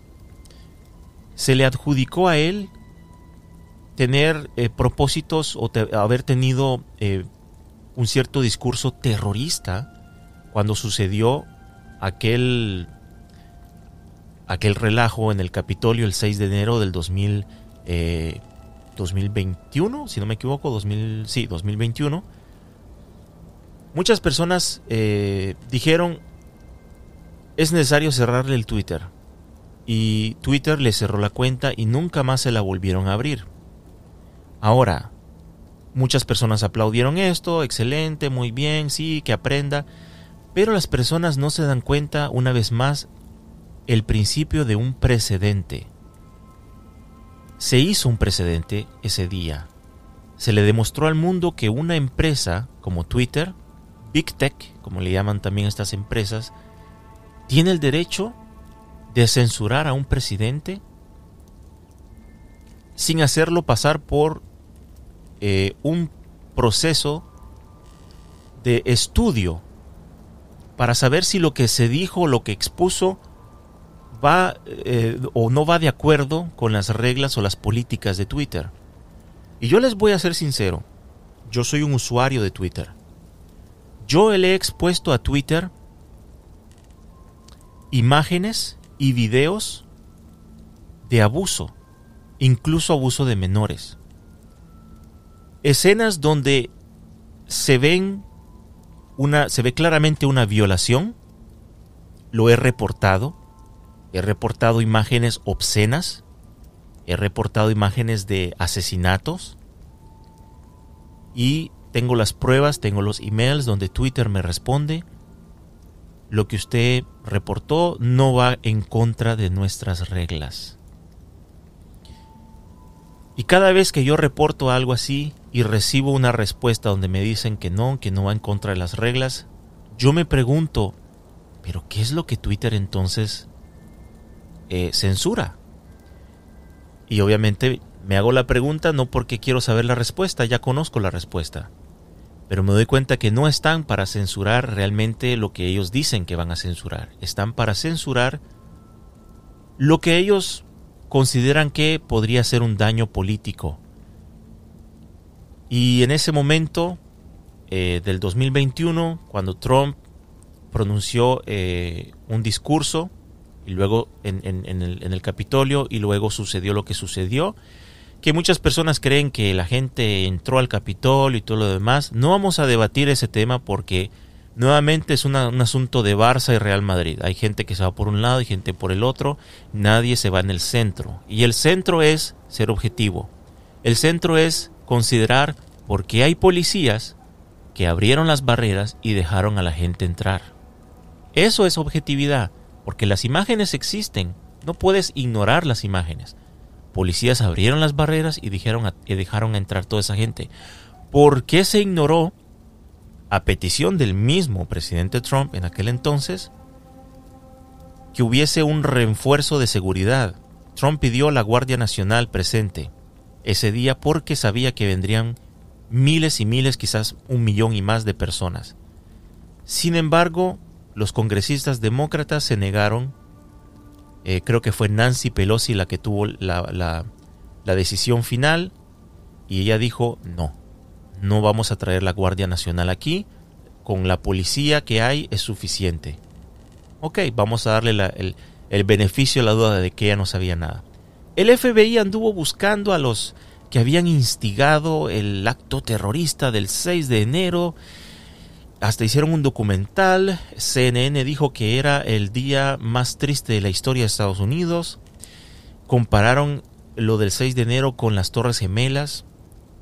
se le adjudicó a él tener eh, propósitos o haber tenido eh, un cierto discurso terrorista cuando sucedió aquel aquel relajo en el Capitolio el 6 de enero del 2000, 2021, si no me equivoco, 2000, sí, 2021. Muchas personas dijeron es necesario cerrarle el Twitter. Y Twitter le cerró la cuenta y nunca más se la volvieron a abrir. Ahora, muchas personas aplaudieron esto, excelente, muy bien, sí, que aprenda, pero las personas no se dan cuenta, una vez más, el principio de un precedente. Se hizo un precedente ese día. Se le demostró al mundo que una empresa como Twitter, Big Tech, como le llaman también estas empresas, tiene el derecho de censurar a un presidente sin hacerlo pasar por eh, un proceso de estudio para saber si lo que se dijo lo que expuso va eh, o no va de acuerdo con las reglas o las políticas de Twitter. Y yo les voy a ser sincero, yo soy un usuario de Twitter. Yo le he expuesto a Twitter imágenes y videos de abuso, incluso abuso de menores. Escenas donde se ven una se ve claramente una violación. Lo he reportado. He reportado imágenes obscenas. He reportado imágenes de asesinatos. Y tengo las pruebas, tengo los emails donde Twitter me responde lo que usted reportó no va en contra de nuestras reglas. Y cada vez que yo reporto algo así y recibo una respuesta donde me dicen que no, que no va en contra de las reglas, yo me pregunto, ¿pero qué es lo que Twitter entonces eh, censura? Y obviamente me hago la pregunta no porque quiero saber la respuesta, ya conozco la respuesta pero me doy cuenta que no están para censurar realmente lo que ellos dicen que van a censurar. Están para censurar lo que ellos consideran que podría ser un daño político. Y en ese momento eh, del 2021, cuando Trump pronunció eh, un discurso, y luego en, el, en el Capitolio, y luego sucedió lo que sucedió, que muchas personas creen que la gente entró al Capitolio y todo lo demás. No vamos a debatir ese tema porque nuevamente es un asunto de Barça y Real Madrid. Hay gente que se va por un lado y gente por el otro. Nadie se va en el centro. Y el centro es ser objetivo. El centro es considerar por qué hay policías que abrieron las barreras y dejaron a la gente entrar. Eso es objetividad, porque las imágenes existen. No puedes ignorar las imágenes policías abrieron las barreras y, dijeron y dejaron entrar toda esa gente. ¿Por qué se ignoró, a petición del mismo presidente Trump en aquel entonces, que hubiese un refuerzo de seguridad? Trump pidió a la Guardia Nacional presente ese día porque sabía que vendrían miles y miles, quizás un millón y más de personas. Sin embargo, los congresistas demócratas se negaron eh, creo que fue Nancy Pelosi la que tuvo la, decisión final y ella dijo, no, no vamos a traer la Guardia Nacional aquí, con la policía que hay es suficiente. Ok, vamos a darle el, el, beneficio a la duda de que ella no sabía nada. El FBI anduvo buscando a los que habían instigado el acto terrorista del 6 de enero hasta hicieron un documental. CNN dijo que era el día más triste de la historia de Estados Unidos. Compararon lo del 6 de enero con las Torres Gemelas,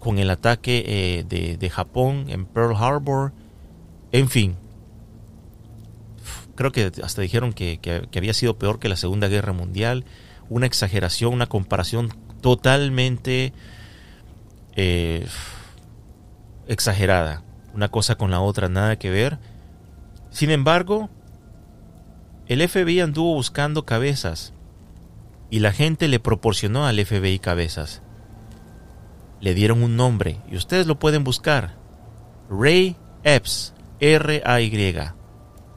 con el ataque eh, de, Japón en Pearl Harbor. En fin, creo que hasta dijeron que, había sido peor que la Segunda Guerra Mundial. Una exageración, una comparación totalmente eh, exagerada una cosa con la otra, nada que ver. Sin embargo, el FBI anduvo buscando cabezas y la gente le proporcionó al FBI cabezas. Le dieron un nombre y ustedes lo pueden buscar. Ray Epps, R-A-Y,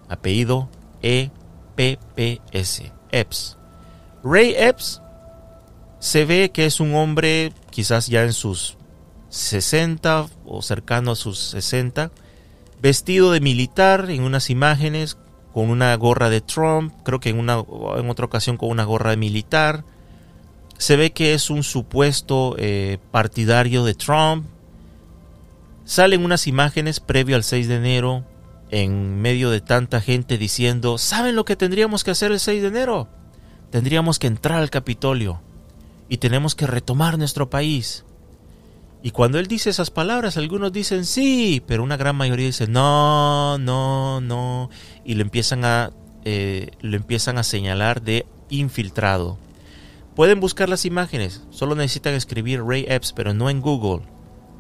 apellido E-P-P-S, Epps. Ray Epps se ve que es un hombre quizás ya en sus 60 o cercano a sus 60, vestido de militar en unas imágenes con una gorra de Trump, creo que en, una, en otra ocasión con una gorra de militar. Se ve que es un supuesto eh, partidario de Trump. Salen unas imágenes previo al 6 de enero en medio de tanta gente diciendo, ¿saben lo que tendríamos que hacer el 6 de enero? Tendríamos que entrar al Capitolio y tenemos que retomar nuestro país. Y cuando él dice esas palabras, algunos dicen sí, pero una gran mayoría dice no, no, no, y lo empiezan a, eh, lo empiezan a señalar de infiltrado. Pueden buscar las imágenes, solo necesitan escribir Ray Epps, pero no en Google.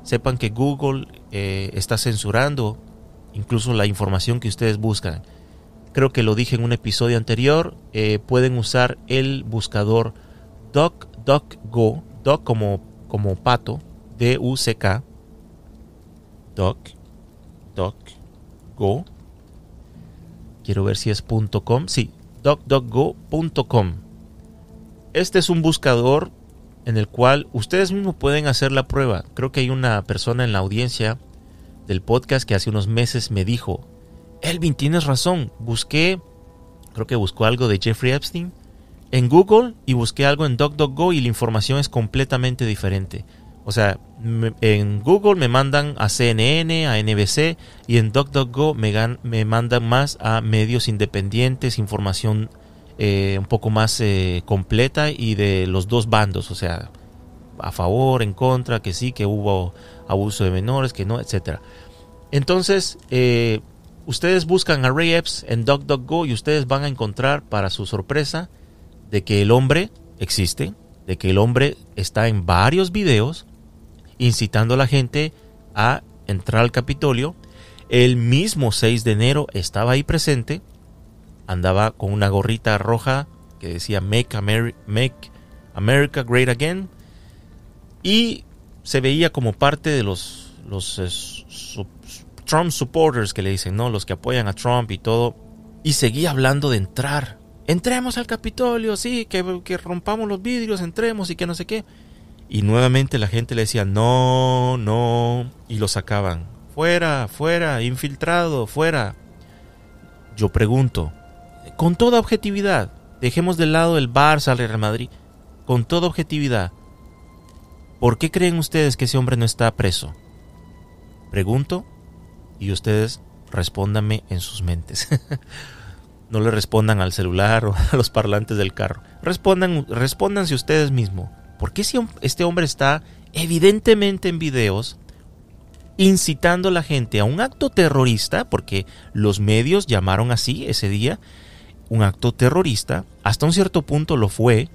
Sepan que Google eh, está censurando incluso la información que ustedes buscan. Creo que lo dije en un episodio anterior. Eh, pueden usar el buscador DuckDuckGo, Duck como, como pato, D-U-C-K, Duck, Go. Quiero ver si es .com. Sí, duckduckgo.com. Este es un buscador en el cual ustedes mismos pueden hacer la prueba. Creo que hay una persona en la audiencia del podcast que hace unos meses me dijo, Elvin, tienes razón, busqué, creo que buscó algo de Jeffrey Epstein en Google y busqué algo en DuckDuckGo y la información es completamente diferente. O sea, en Google me mandan a CNN, a NBC y en DuckDuckGo me, me mandan más a medios independientes, información eh, un poco más eh, completa y de los dos bandos, o sea, a favor, en contra, que sí, que hubo abuso de menores, que no, etcétera. Entonces, eh, ustedes buscan a Ray Epps en DuckDuckGo y ustedes van a encontrar, para su sorpresa, de que el hombre existe, de que el hombre está en varios videos incitando a la gente a entrar al Capitolio. El mismo 6 de enero estaba ahí presente, andaba con una gorrita roja que decía Make, America Great Again y se veía como parte de los, los eh, Trump supporters que le dicen, ¿no? Los que apoyan a Trump y todo. Y seguía hablando de entrar. Entremos al Capitolio, sí, que, que rompamos los vidrios, entremos y que no sé qué. Y nuevamente la gente le decía, no, no, y lo sacaban. Fuera, fuera, infiltrado, fuera. Yo pregunto, con toda objetividad, dejemos de lado el Barça, al Real Madrid, con toda objetividad, ¿por qué creen ustedes que ese hombre no está preso? Pregunto y ustedes respóndanme en sus mentes. no le respondan al celular o a los parlantes del carro. Respondan, respóndanse ustedes mismos. ¿Por qué si este hombre está evidentemente en videos incitando a la gente a un acto terrorista? Porque los medios llamaron así ese día un acto terrorista. Hasta un cierto punto lo fue.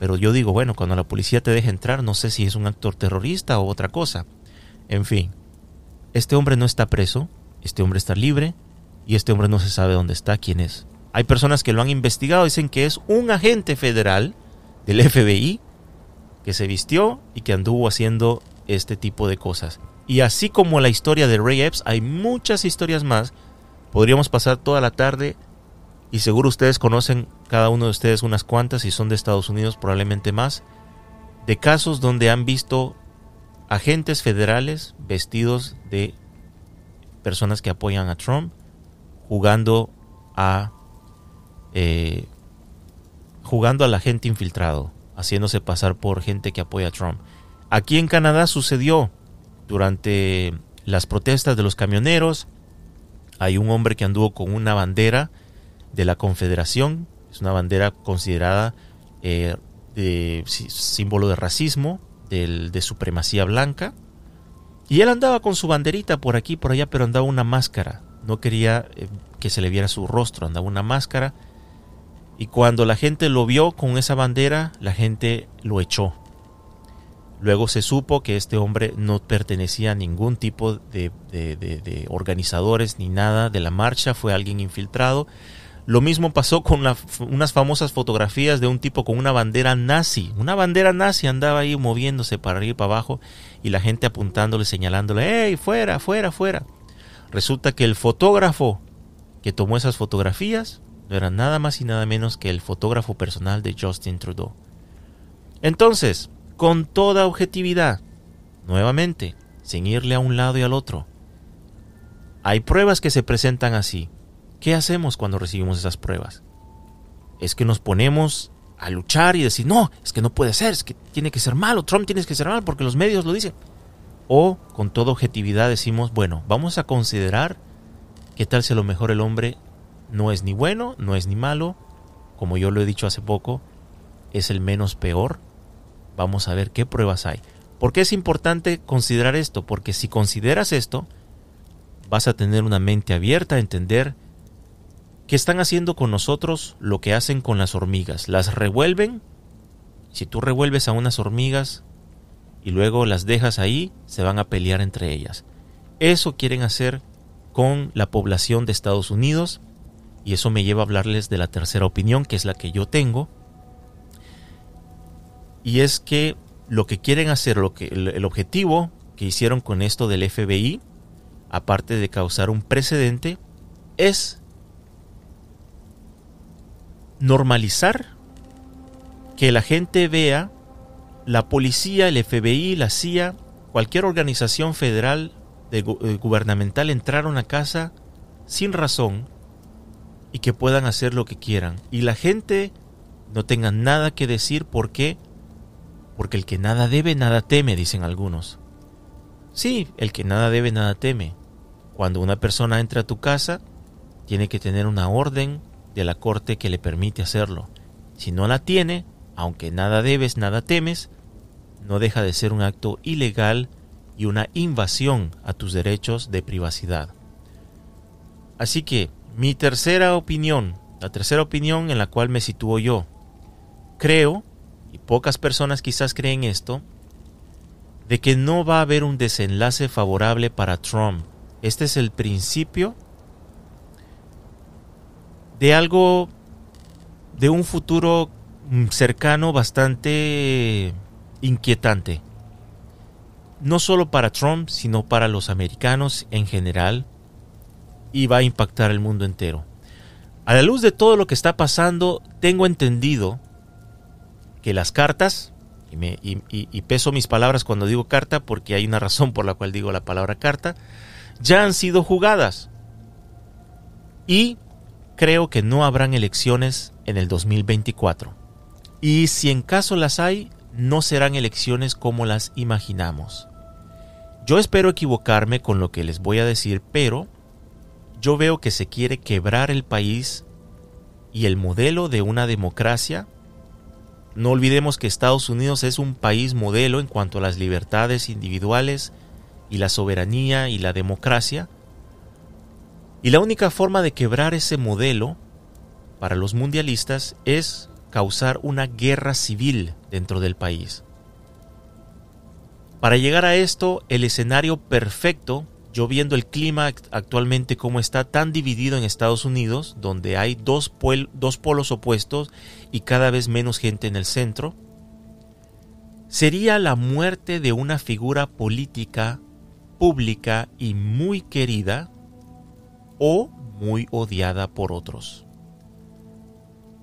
Pero yo digo, bueno, cuando la policía te deja entrar, no sé si es un acto terrorista o otra cosa. En fin, este hombre no está preso, este hombre está libre y este hombre no se sabe dónde está, quién es. Hay personas que lo han investigado, dicen que es un agente federal del FBI que se vistió y que anduvo haciendo este tipo de cosas. Y así como la historia de Ray Epps, hay muchas historias más. Podríamos pasar toda la tarde y seguro ustedes conocen cada uno de ustedes unas cuantas y son de Estados Unidos probablemente más de casos donde han visto agentes federales vestidos de personas que apoyan a Trump jugando a eh, jugando a la gente infiltrado haciéndose pasar por gente que apoya a Trump. Aquí en Canadá sucedió durante las protestas de los camioneros. Hay un hombre que anduvo con una bandera de la Confederación, es una bandera considerada eh, de, símbolo de racismo, de supremacía blanca. Y él andaba con su banderita por aquí por allá, pero andaba una máscara. No quería eh, que se le viera su rostro, andaba una máscara y cuando la gente lo vio con esa bandera, la gente lo echó. Luego se supo que este hombre no pertenecía a ningún tipo de, organizadores ni nada de la marcha, fue alguien infiltrado. Lo mismo pasó con unas famosas fotografías de un tipo con una bandera nazi. Una bandera nazi andaba ahí moviéndose para arriba y para abajo y la gente apuntándole, señalándole, ¡Ey, fuera, fuera, fuera! Resulta que el fotógrafo que tomó esas fotografías no era nada más y nada menos que el fotógrafo personal de Justin Trudeau. Entonces, con toda objetividad, nuevamente, sin irle a un lado y al otro, hay pruebas que se presentan así. ¿Qué hacemos cuando recibimos esas pruebas? Es que nos ponemos a luchar y decir, no, es que no puede ser, es que tiene que ser malo, Trump tiene que ser malo porque los medios lo dicen. O con toda objetividad decimos, bueno, vamos a considerar qué tal si a lo mejor el hombre no es ni bueno, no es ni malo, como yo lo he dicho hace poco, es el menos peor. Vamos a ver qué pruebas hay. ¿Por qué es importante considerar esto? Porque si consideras esto, vas a tener una mente abierta a entender que están haciendo con nosotros lo que hacen con las hormigas. Las revuelven. Si tú revuelves a unas hormigas y luego las dejas ahí, se van a pelear entre ellas. Eso quieren hacer con la población de Estados Unidos y eso me lleva a hablarles de la tercera opinión, que es la que yo tengo. Y es que lo que quieren hacer, lo que, el objetivo que hicieron con esto del FBI, aparte de causar un precedente, es normalizar que la gente vea la policía, el FBI, la CIA, cualquier organización federal de, eh, gubernamental entrar a una casa sin razón y que puedan hacer lo que quieran. Y la gente no tenga nada que decir por qué. Porque el que nada debe, nada teme, dicen algunos. Sí, el que nada debe, nada teme. Cuando una persona entra a tu casa, tiene que tener una orden de la corte que le permite hacerlo. Si no la tiene, aunque nada debes, nada temes, no deja de ser un acto ilegal y una invasión a tus derechos de privacidad. Así que mi tercera opinión, la tercera opinión en la cual me sitúo yo, creo, y pocas personas quizás creen esto, de que no va a haber un desenlace favorable para Trump. Este es el principio de algo, de un futuro mm, cercano bastante inquietante. No solo para Trump, sino para los americanos en general, y va a impactar el mundo entero. A la luz de todo lo que está pasando, tengo entendido que las cartas, y, peso mis palabras cuando digo carta porque hay una razón por la cual digo la palabra carta, ya han sido jugadas. Y creo que no habrán elecciones en el 2024. Y si en caso las hay, no serán elecciones como las imaginamos. Yo espero equivocarme con lo que les voy a decir, pero yo veo que se quiere quebrar el país y el modelo de una democracia. No olvidemos que Estados Unidos es un país modelo en cuanto a las libertades individuales y la soberanía y la democracia, y la única forma de quebrar ese modelo para los mundialistas es causar una guerra civil dentro del país. Para llegar a esto, el escenario perfecto, yo viendo el clima actualmente como está tan dividido en Estados Unidos, donde hay dos, dos polos opuestos y cada vez menos gente en el centro, sería la muerte de una figura política pública y muy querida o muy odiada por otros.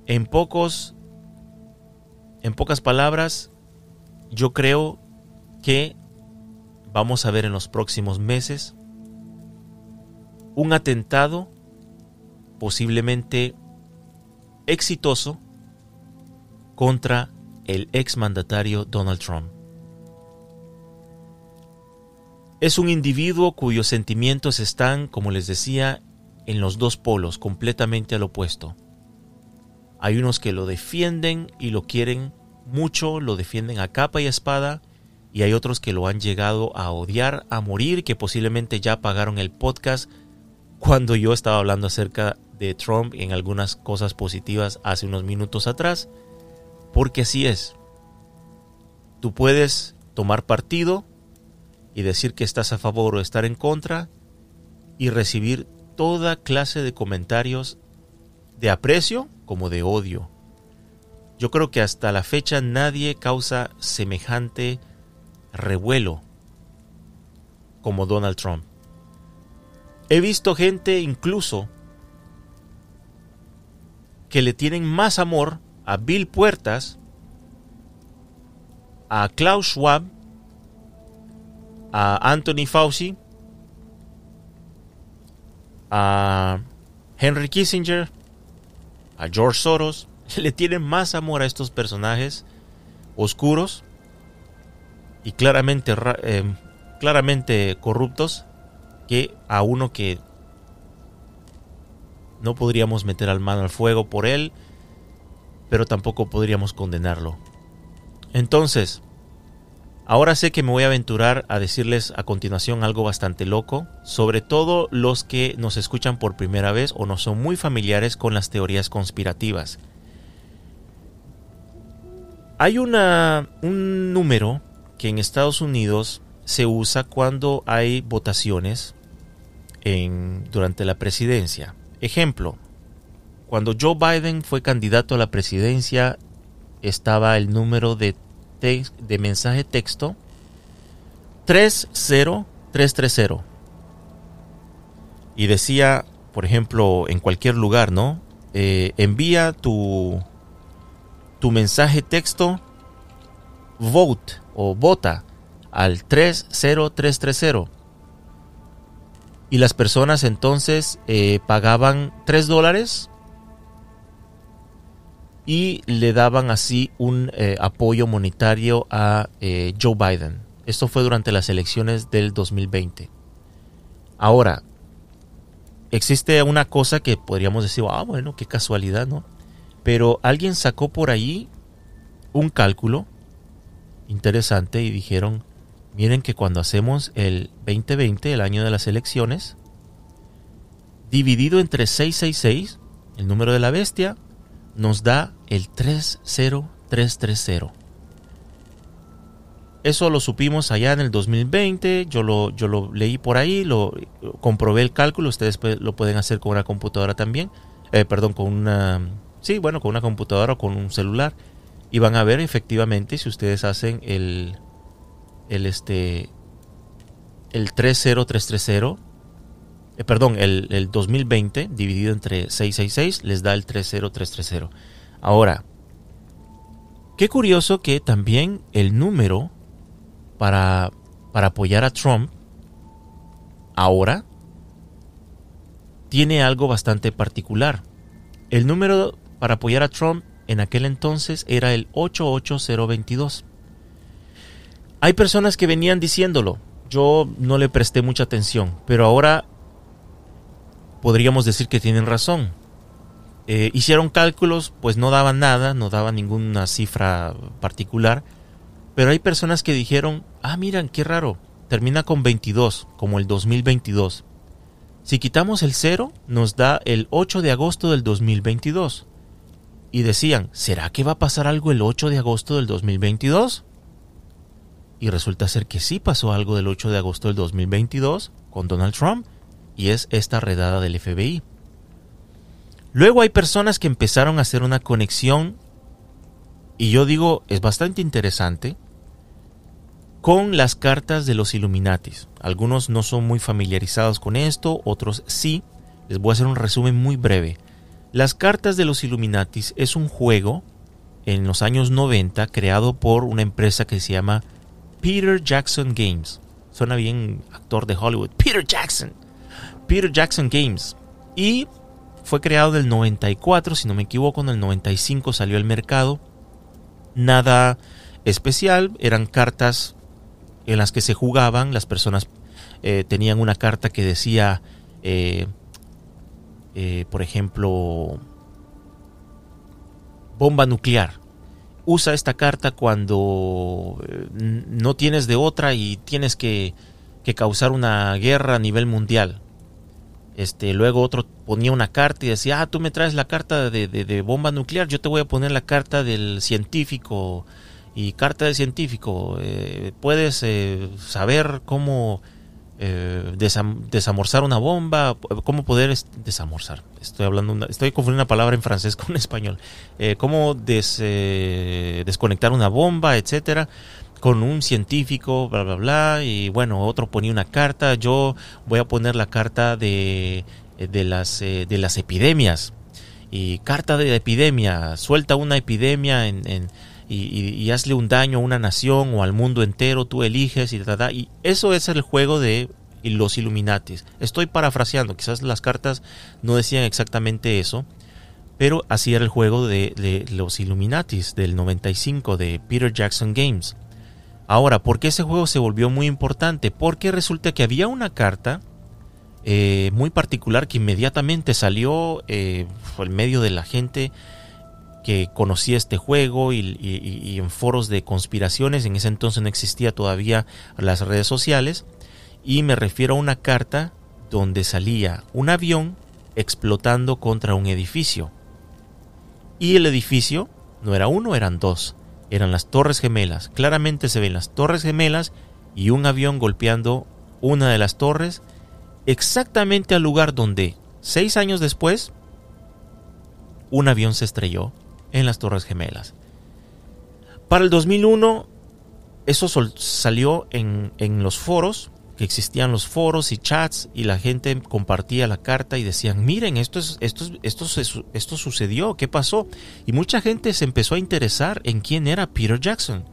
En pocos en pocas palabras, yo creo que vamos a ver en los próximos meses un atentado posiblemente exitoso contra el exmandatario Donald Trump. Es un individuo cuyos sentimientos están, como les decía, en los dos polos, completamente al opuesto. Hay unos que lo defienden y lo quieren mucho, lo defienden a capa y espada, y hay otros que lo han llegado a odiar, a morir, que posiblemente ya pagaron el podcast cuando yo estaba hablando acerca de Trump en algunas cosas positivas hace unos minutos atrás, porque así es. Tú puedes tomar partido y decir que estás a favor o estar en contra y recibir toda clase de comentarios de aprecio como de odio. Yo creo que hasta la fecha nadie causa semejante revuelo como Donald Trump. He visto gente incluso que le tienen más amor a Bill Puertas, a Klaus Schwab, a Anthony Fauci, a Henry Kissinger, a George Soros, le tienen más amor a estos personajes oscuros y claramente, eh, claramente corruptos que a uno que no podríamos meter al mano al fuego por él, pero tampoco podríamos condenarlo. Entonces, ahora sé que me voy a aventurar a decirles a continuación algo bastante loco, sobre todo los que nos escuchan por primera vez o no son muy familiares con las teorías conspirativas. Hay un número que en Estados Unidos se usa cuando hay votaciones durante la presidencia. Ejemplo, cuando Joe Biden fue candidato a la presidencia estaba el número de, de mensaje texto 30330 y decía, por ejemplo, en cualquier lugar, ¿no? Eh, envía tu, tu mensaje texto vote o vota al 30330. Y las personas entonces eh, pagaban 3 dólares y le daban así un eh, apoyo monetario a eh, Joe Biden. Esto fue durante las elecciones del 2020. Ahora, existe una cosa que podríamos decir, ah, bueno, qué casualidad, ¿no? Pero alguien sacó por ahí un cálculo interesante y dijeron, miren que cuando hacemos el 2020, el año de las elecciones, dividido entre 666, el número de la bestia, nos da el 30330. Eso lo supimos allá en el 2020, yo lo, yo lo leí por ahí, lo comprobé el cálculo, ustedes lo pueden hacer con una computadora también, eh, perdón, con una, sí, bueno, con una computadora o con un celular y van a ver efectivamente si ustedes hacen el el este el 30330 eh, perdón, el, el 2020 dividido entre 666 les da el 30330. Ahora, qué curioso que también el número para, para apoyar a Trump ahora tiene algo bastante particular. El número para apoyar a Trump en aquel entonces era el 88022. Hay personas que venían diciéndolo, yo no le presté mucha atención, pero ahora podríamos decir que tienen razón. Eh, hicieron cálculos, pues no daban nada, no daban ninguna cifra particular, pero hay personas que dijeron, ah, miran, qué raro, termina con 22, como el 2022. Si quitamos el 0, nos da el 8 de agosto del 2022 y decían, ¿será que va a pasar algo el 8 de agosto del 2022? Y resulta ser que sí pasó algo del 8 de agosto del 2022 con Donald Trump y es esta redada del FBI. Luego hay personas que empezaron a hacer una conexión y yo digo, es bastante interesante, con las cartas de los Illuminatis. Algunos no son muy familiarizados con esto, otros sí. Les voy a hacer un resumen muy breve. Las cartas de los Illuminatis es un juego en los años 90 creado por una empresa que se llama Peter Jackson Games. Suena bien actor de Hollywood. Peter Jackson. Peter Jackson Games. Y fue creado del 94, si no me equivoco, en el 95 salió al mercado. Nada especial, eran cartas en las que se jugaban, las personas eh, tenían una carta que decía eh, eh, por ejemplo, bomba nuclear. Usa esta carta cuando no tienes de otra y tienes que, causar una guerra a nivel mundial. Este, luego otro ponía una carta y decía, ah, tú me traes la carta de, bomba nuclear, yo te voy a poner la carta del científico y carta del científico. Eh, puedes saber cómo eh, desamorzar una bomba, cómo poder desamorzar. Estoy hablando, estoy confundiendo una palabra en francés con español. Eh, cómo eh, desconectar una bomba, etcétera, con un científico, bla bla bla. Y bueno, otro ponía una carta. Yo voy a poner la carta de, de las de las epidemias. Y carta de epidemia, suelta una epidemia en, y, hazle un daño a una nación o al mundo entero, tú eliges y Y eso es el juego de los Illuminatis. Estoy parafraseando, quizás las cartas no decían exactamente eso, pero así era el juego de, los Illuminatis del 95 de Peter Jackson Games. Ahora, ¿por qué ese juego se volvió muy importante? Porque resulta que había una carta eh, muy particular que inmediatamente salió eh, medio de la gente que conocía este juego y, en foros de conspiraciones. En ese entonces no existía todavía las redes sociales. Y me refiero a una carta donde salía un avión explotando contra un edificio. Y el edificio no era uno, eran dos. Eran las Torres Gemelas. Claramente se ven las Torres Gemelas y un avión golpeando una de las torres exactamente al lugar donde, seis años después, un avión se estrelló en las Torres Gemelas. Para el 2001, eso salió en, los foros, existían los foros y chats, y la gente compartía la carta y decían, miren, esto, es, esto, esto, esto sucedió, ¿qué pasó? Y mucha gente se empezó a interesar en quién era Peter Jackson.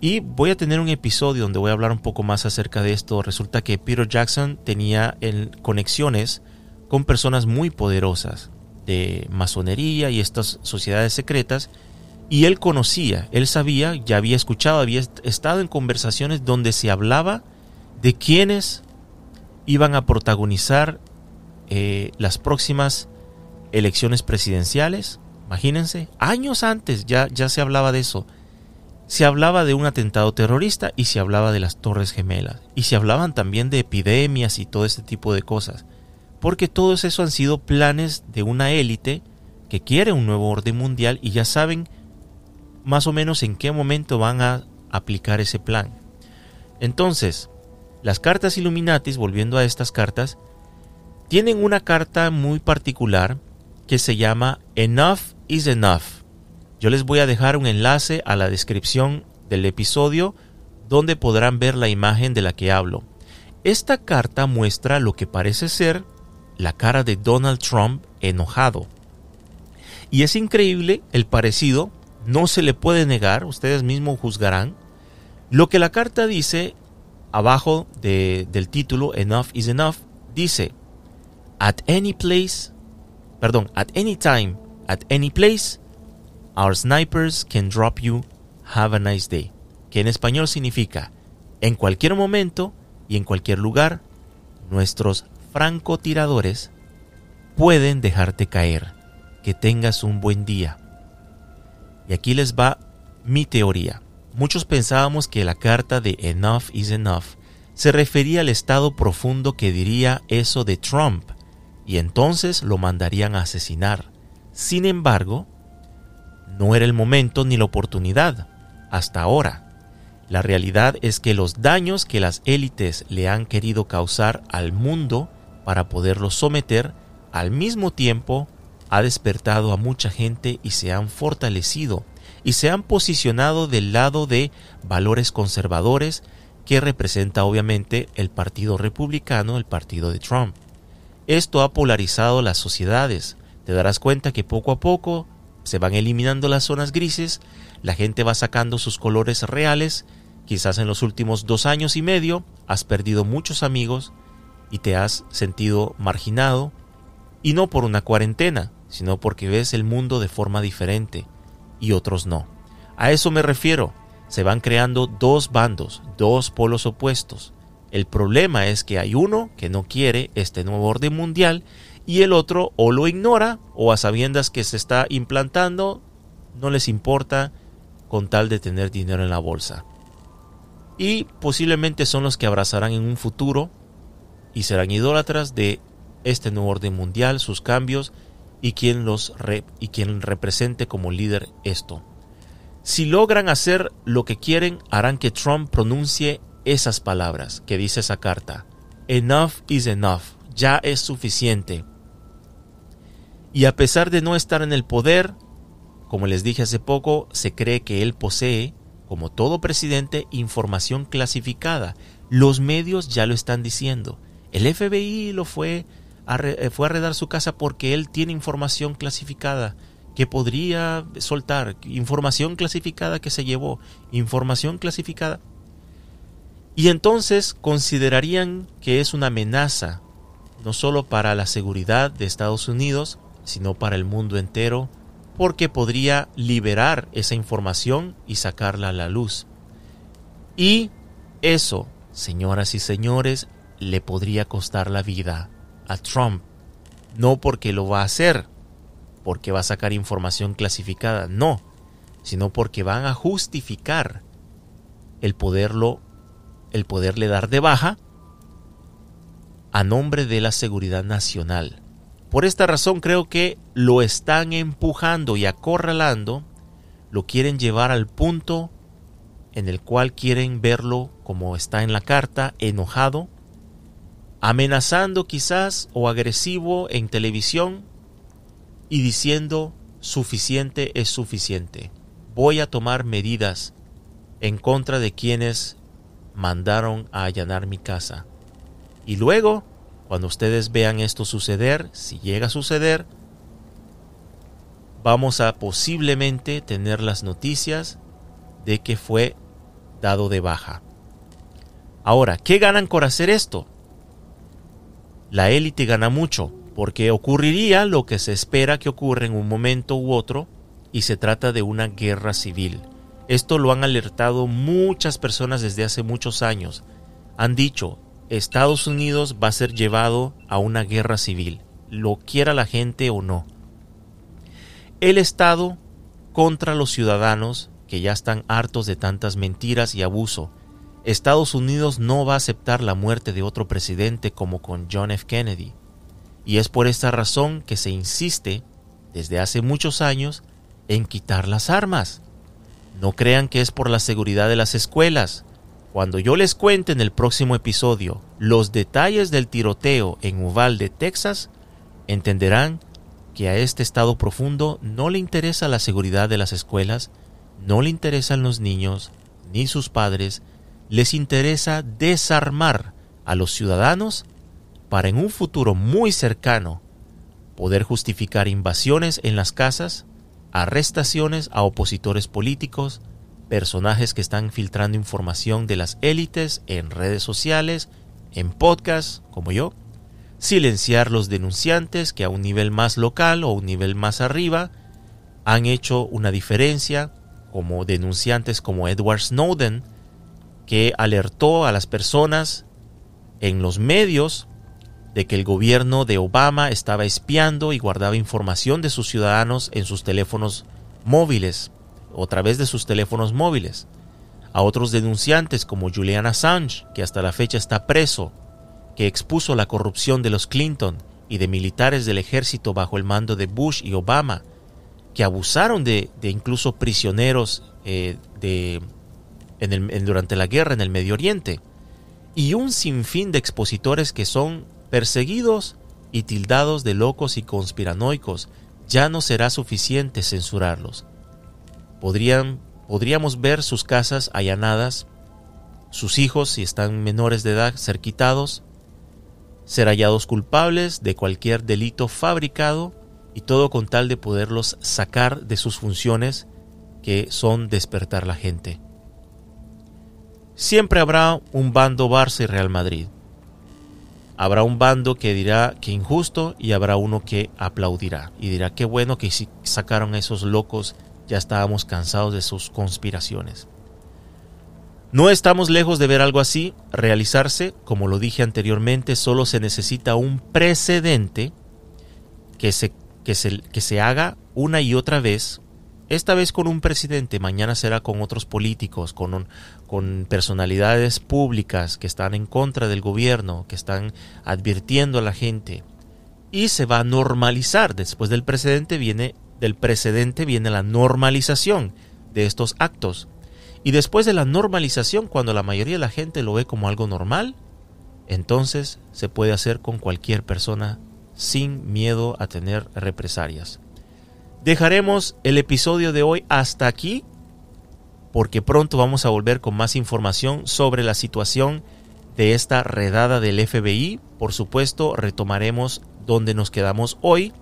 Y voy a tener un episodio donde voy a hablar un poco más acerca de esto. Resulta que Peter Jackson tenía conexiones con personas muy poderosas de masonería y estas sociedades secretas. Y él conocía, él sabía, ya había escuchado, había estado en conversaciones donde se hablaba de quiénes iban a protagonizar eh, las próximas elecciones presidenciales. Imagínense, años antes ya, ya se hablaba de eso se hablaba de un atentado terrorista y se hablaba de las Torres Gemelas. Y se hablaban también de epidemias y todo este tipo de cosas. Porque todos eso han sido planes de una élite que quiere un nuevo orden mundial y ya saben más o menos en qué momento van a aplicar ese plan. Entonces, las cartas Illuminatis, volviendo a estas cartas, tienen una carta muy particular que se llama Enough is Enough. Yo les voy a dejar un enlace a la descripción del episodio donde podrán ver la imagen de la que hablo. Esta carta muestra lo que parece ser la cara de Donald Trump enojado. Y es increíble el parecido, no se le puede negar, ustedes mismos juzgarán. Lo que la carta dice abajo del título Enough is Enough dice, At any place, perdón, at any time, at any place, Our snipers can drop you. Have a nice day. Que en español significa en cualquier momento y en cualquier lugar, nuestros francotiradores pueden dejarte caer. Que tengas un buen día. Y aquí les va mi teoría. Muchos pensábamos que la carta de Enough is Enough se refería al estado profundo que diría eso de Trump, y entonces lo mandarían a asesinar. Sin embargo, no era el momento ni la oportunidad, hasta ahora. La realidad es que los daños que las élites le han querido causar al mundo para poderlo someter, al mismo tiempo ha despertado a mucha gente y se han fortalecido y se han posicionado del lado de valores conservadores que representa obviamente el Partido Republicano, el partido de Trump. Esto ha polarizado las sociedades. Te darás cuenta que poco a poco se van eliminando las zonas grises, la gente va sacando sus colores reales, quizás en los últimos dos años y medio has perdido muchos amigos y te has sentido marginado, y no por una cuarentena, sino porque ves el mundo de forma diferente y otros no. A eso me refiero, se van creando dos bandos, dos polos opuestos. El problema es que hay uno que no quiere este nuevo orden mundial y el otro o lo ignora o a sabiendas que se está implantando no les importa con tal de tener dinero en la bolsa. Y posiblemente son los que abrazarán en un futuro y serán idólatras de este nuevo orden mundial, sus cambios y quien los y represente como líder esto. Si logran hacer lo que quieren, harán que Trump pronuncie esas palabras que dice esa carta. Enough is enough, ya es suficiente. Y a pesar de no estar en el poder, como les dije hace poco, se cree que él posee, como todo presidente, información clasificada. Los medios ya lo están diciendo. El FBI lo fue fue a redar su casa porque él tiene información clasificada que podría soltar, información clasificada que se llevó, información clasificada. Y entonces considerarían que es una amenaza, no solo para la seguridad de Estados Unidos, sino para el mundo entero, porque podría liberar esa información y sacarla a la luz. Y eso, señoras y señores, le podría costar la vida a Trump. No porque lo va a hacer, porque va a sacar información clasificada, no, sino porque van a justificar el poderlo, el poderle dar de baja a nombre de la seguridad nacional. Por esta razón creo que lo están empujando y acorralando, lo quieren llevar al punto en el cual quieren verlo como está en la carta, enojado, amenazando quizás o agresivo en televisión y diciendo suficiente es suficiente. Voy a tomar medidas en contra de quienes mandaron a allanar mi casa. Y luego, cuando ustedes vean esto suceder, si llega a suceder, vamos a posiblemente tener las noticias de que fue dado de baja. Ahora, ¿qué ganan por hacer esto? La élite gana mucho, porque ocurriría lo que se espera que ocurra en un momento u otro, y se trata de una guerra civil. Esto lo han alertado muchas personas desde hace muchos años. Han dicho, Estados Unidos va a ser llevado a una guerra civil, lo quiera la gente o no. El Estado contra los ciudadanos que ya están hartos de tantas mentiras y abuso, Estados Unidos no va a aceptar la muerte de otro presidente como con John F. Kennedy. Y es por esta razón que se insiste, desde hace muchos años, en quitar las armas. No crean que es por la seguridad de las escuelas. Cuando yo les cuente en el próximo episodio los detalles del tiroteo en Uvalde, Texas, entenderán que a este estado profundo no le interesa la seguridad de las escuelas, no le interesan los niños, ni sus padres, les interesa desarmar a los ciudadanos para en un futuro muy cercano poder justificar invasiones en las casas, arrestaciones a opositores políticos, personajes que están filtrando información de las élites en redes sociales, en podcasts como yo, silenciar los denunciantes que a un nivel más local o un nivel más arriba han hecho una diferencia, como denunciantes como Edward Snowden, que alertó a las personas en los medios de que el gobierno de Obama estaba espiando y guardaba información de sus ciudadanos en sus teléfonos móviles a través de sus teléfonos móviles. A otros denunciantes como Julian Assange, que hasta la fecha está preso, que expuso la corrupción de los Clinton y de militares del ejército bajo el mando de Bush y Obama, que abusaron de, incluso prisioneros eh, de durante la guerra en el Medio Oriente, y un sinfín de expositores que son perseguidos y tildados de locos y conspiranoicos, ya no será suficiente censurarlos. Podrían, podríamos ver sus casas allanadas, sus hijos, si están menores de edad, ser quitados, ser hallados culpables de cualquier delito fabricado y todo con tal de poderlos sacar de sus funciones que son despertar la gente siempre habrá un bando Barça y Real Madrid. Habrá un bando que dirá que injusto y habrá uno que aplaudirá y dirá qué bueno que sacaron a esos locos, ya estábamos cansados de sus conspiraciones. No estamos lejos de ver algo así realizarse, como lo dije anteriormente, solo se necesita un precedente que se, que se, que se haga una y otra vez esta vez con un presidente, mañana será con otros políticos, con, personalidades públicas que están en contra del gobierno, que están advirtiendo a la gente. Y se va a normalizar. Después del precedente viene, del precedente viene la normalización de estos actos. Y después de la normalización, cuando la mayoría de la gente lo ve como algo normal, entonces se puede hacer con cualquier persona sin miedo a tener represalias. Dejaremos el episodio de hoy hasta aquí porque pronto vamos a volver con más información sobre la situación de esta redada del FBI. Por supuesto, retomaremos donde nos quedamos hoy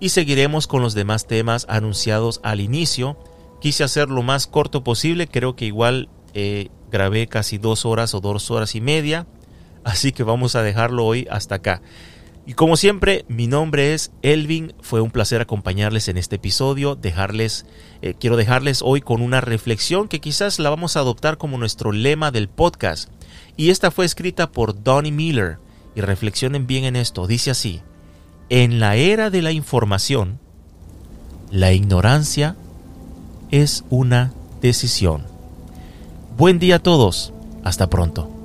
y seguiremos con los demás temas anunciados al inicio. Quise hacer lo más corto posible, creo que igual eh, grabé casi dos horas o dos horas y media, así que vamos a dejarlo hoy hasta acá. Y como siempre, mi nombre es Elvin. Fue un placer acompañarles en este episodio. Dejarles, eh, quiero dejarles hoy con una reflexión que quizás la vamos a adoptar como nuestro lema del podcast. Y esta fue escrita por Donnie Miller. Y reflexionen bien en esto. Dice así: En la era de la información, la ignorancia es una decisión. Buen día a todos. Hasta pronto.